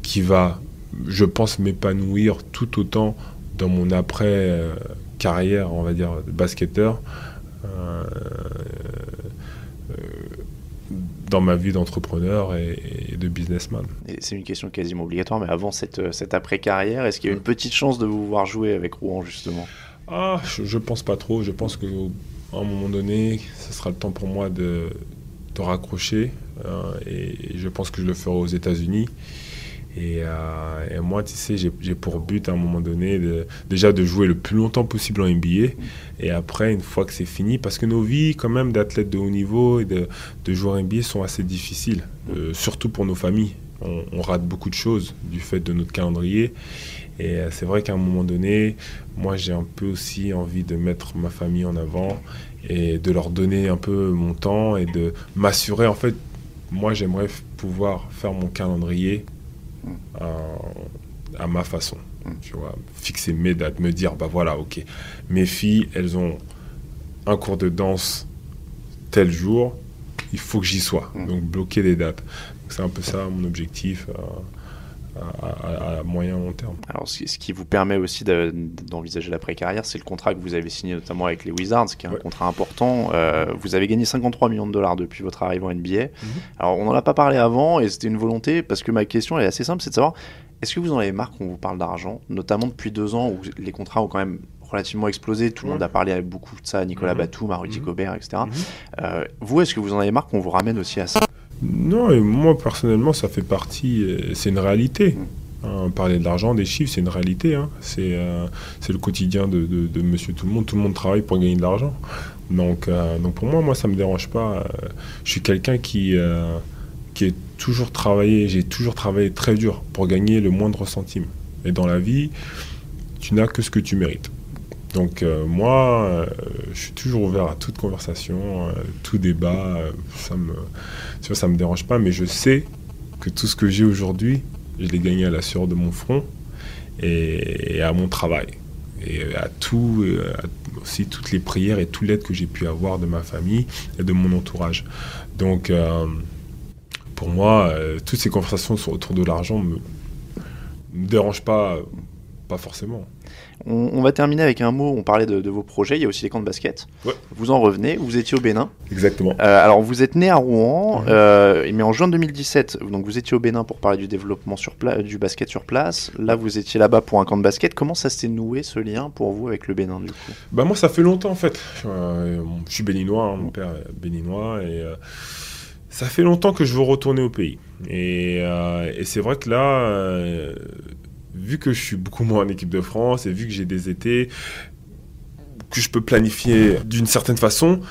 qui va, je pense, m'épanouir tout autant dans mon après-carrière, on va dire, basketteur, dans ma vie d'entrepreneur et, de businessman. C'est une question quasiment obligatoire, mais avant cette, cette après-carrière, est-ce qu'il y a une petite chance de vous voir jouer avec Rouen justement? Ah, je, ne pense pas trop. Je pense qu'à un moment donné, ce sera le temps pour moi de, de raccrocher. Hein, et je pense que je le ferai aux États-Unis. Euh, et, moi, tu sais, j'ai pour but à un moment donné déjà de jouer le plus longtemps possible en NBA. Et après, une fois que c'est fini, parce que nos vies, quand même, d'athlètes de haut niveau et de, de joueurs NBA sont assez difficiles, euh, surtout pour nos familles. On, rate beaucoup de choses du fait de notre calendrier. Et euh, c'est vrai qu'à un moment donné, moi, j'ai un peu aussi envie de mettre ma famille en avant et de leur donner un peu mon temps et de m'assurer, en fait, moi, j'aimerais pouvoir faire mon calendrier à, ma façon. Tu vois, fixer mes dates, me dire, bah voilà, ok, mes filles, elles ont un cours de danse tel jour, il faut que j'y sois. Mm. Donc bloquer des dates. C'est un peu ça mon objectif. Euh, à, moyen long terme. Alors, ce qui vous permet aussi d'envisager l'après-carrière, c'est le contrat que vous avez signé notamment avec les Wizards, qui est un contrat important. Euh, vous avez gagné 53 millions de dollars depuis votre arrivée en NBA. Mhm. Alors, on n'en a pas parlé avant, et c'était une volonté, parce que ma question est assez simple, c'est de savoir, est-ce que vous en avez marre qu'on vous parle d'argent, notamment depuis deux ans où les contrats ont quand même relativement explosé. Tout le monde a parlé beaucoup de ça, Nicolas Mhm. Batum, à Rudy Mhm. Gobert, etc. Mhm. Euh, vous, est-ce que vous en avez marre qu'on vous ramène aussi à ça? Non, et moi personnellement, ça fait partie, euh, c'est une réalité. Hein, parler de l'argent, des chiffres, c'est une réalité. hein. C'est euh, c'est le quotidien de, de- de monsieur tout le monde. Tout le monde travaille pour gagner de l'argent. Donc, euh, donc pour moi, moi, ça me dérange pas. Je suis quelqu'un qui, euh, qui est toujours travaillé, j'ai toujours travaillé très dur pour gagner le moindre centime. Et dans la vie, tu n'as que ce que tu mérites. Donc euh, moi, euh, je suis toujours ouvert à toute conversation, euh, tout débat. ça me, ça me dérange pas, mais je sais que tout ce que j'ai aujourd'hui, je l'ai gagné à la sueur de mon front et, à mon travail. Et à tout, aussi toutes les prières et tout l'aide que j'ai pu avoir de ma famille et de mon entourage. Donc, pour moi, toutes ces conversations autour de l'argent me, me dérangent pas, pas forcément. on, on va terminer avec un mot. On parlait de, de vos projets. Il y a aussi les camps de basket. Ouais. Vous en revenez. Vous étiez au Bénin. Exactement. Euh, alors, vous êtes né à Rouen, euh, mais en juin 2017, donc vous étiez au Bénin pour parler du développement sur du basket sur place. Là, vous étiez là-bas pour un camp de basket. Comment ça s'est noué ce lien pour vous avec le Bénin du coup? Bah moi, ça fait longtemps en fait. Euh, je suis béninois, hein, mon père est béninois, et ça fait longtemps que je veux retourner au pays. Et, et c'est vrai que là, vu que je suis beaucoup moins en équipe de France et vu que j'ai des étés que je peux planifier d'une certaine façon,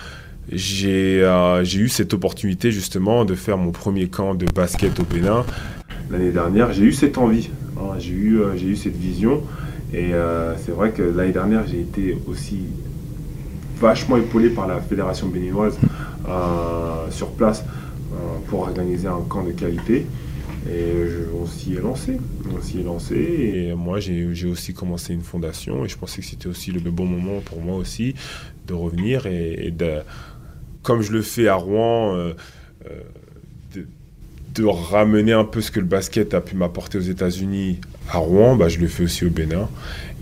j'ai euh, eu cette opportunité justement de faire mon premier camp de basket au Bénin. L'année dernière, j'ai eu cette envie, hein, j'ai eu, euh, eu cette vision. Et euh, c'est vrai que l'année dernière, j'ai été aussi vachement épaulé par la fédération béninoise sur place pour organiser un camp de qualité. Et on s'y est lancé. On s'y est lancé. Et moi, j'ai aussi commencé une fondation. Et je pensais que c'était aussi le bon moment pour moi aussi de revenir et, de, comme je le fais à Rouen, euh, euh, de, ramener un peu ce que le basket a pu m'apporter aux États-Unis à Rouen, bah, je le fais aussi au Bénin.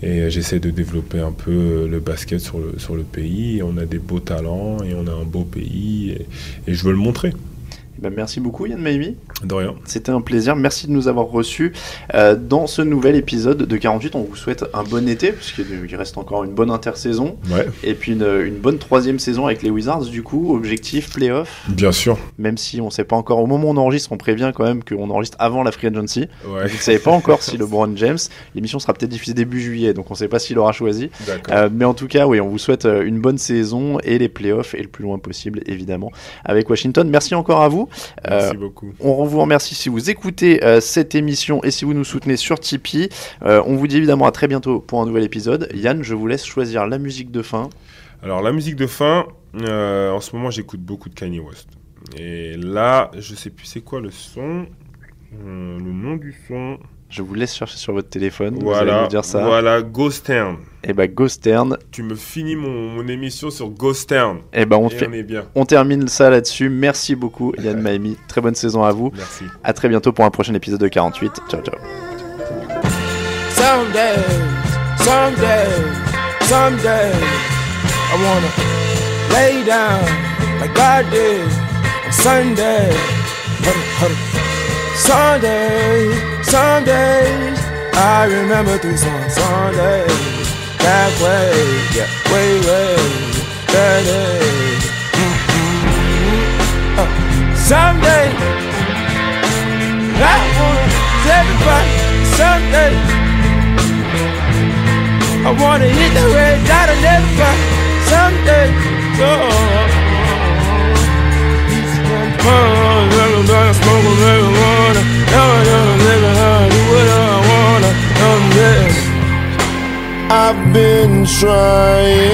Et euh, j'essaie de développer un peu le basket sur le, sur le pays. On a des beaux talents et on a un beau pays. Et, je veux le montrer. Eh ben, Merci beaucoup Yann Maimi. C'était un plaisir. Merci de nous avoir reçus euh, dans ce nouvel épisode de 48. On vous souhaite un bon été, puisqu'il il reste encore une bonne intersaison. Ouais, Et puis une, une bonne troisième saison avec les Wizards, du coup. Objectif, playoff. bien sûr. Même si on sait pas encore, au moment où on enregistre, on prévient quand même qu'on enregistre avant la Free Agency. Ouais, Vous ne savez pas encore si LeBron James, l'émission sera peut-être diffusée début juillet, donc on ne sait pas s'il aura choisi. Euh, mais en tout cas, oui, on vous souhaite euh, une bonne saison et les playoffs et le plus loin possible, évidemment, avec Washington. Merci encore à vous. Merci Euh, beaucoup. on vous remercie si vous écoutez euh, cette émission et si vous nous soutenez sur Tipeee. Euh, on vous dit évidemment à très bientôt pour un nouvel épisode. Yann, je vous laisse choisir la musique de fin. Alors, la musique de fin, euh, en ce moment, j'écoute beaucoup de Kanye West. Et là, je sais plus c'est quoi le son? Le nom du son? Je vous laisse chercher sur votre téléphone. Vous allez Voilà, nous dire ça. voilà, Ghost Town. Et bah, Ghost Town. Tu me finis mon, mon émission sur Ghost Town. Et bah, on, fait, on est bien. on termine ça là-dessus. Merci beaucoup, Yann Maimi. Très bonne saison à vous. Merci. À très bientôt pour un prochain épisode de 48. Ciao, ciao. Someday, someday, someday, I wanna lay down like God did on Sunday. Sundays, I remember. Sunday, that way, yeah, way, way, that day. Mm-hmm. Uh, someday, I wanna tell everybody someday. I wanna hit the red dot never back someday. So, smoke marijuana. Never gonna live it, I do what I wanna. Someday. I've been trying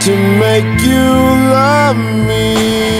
to make you love me,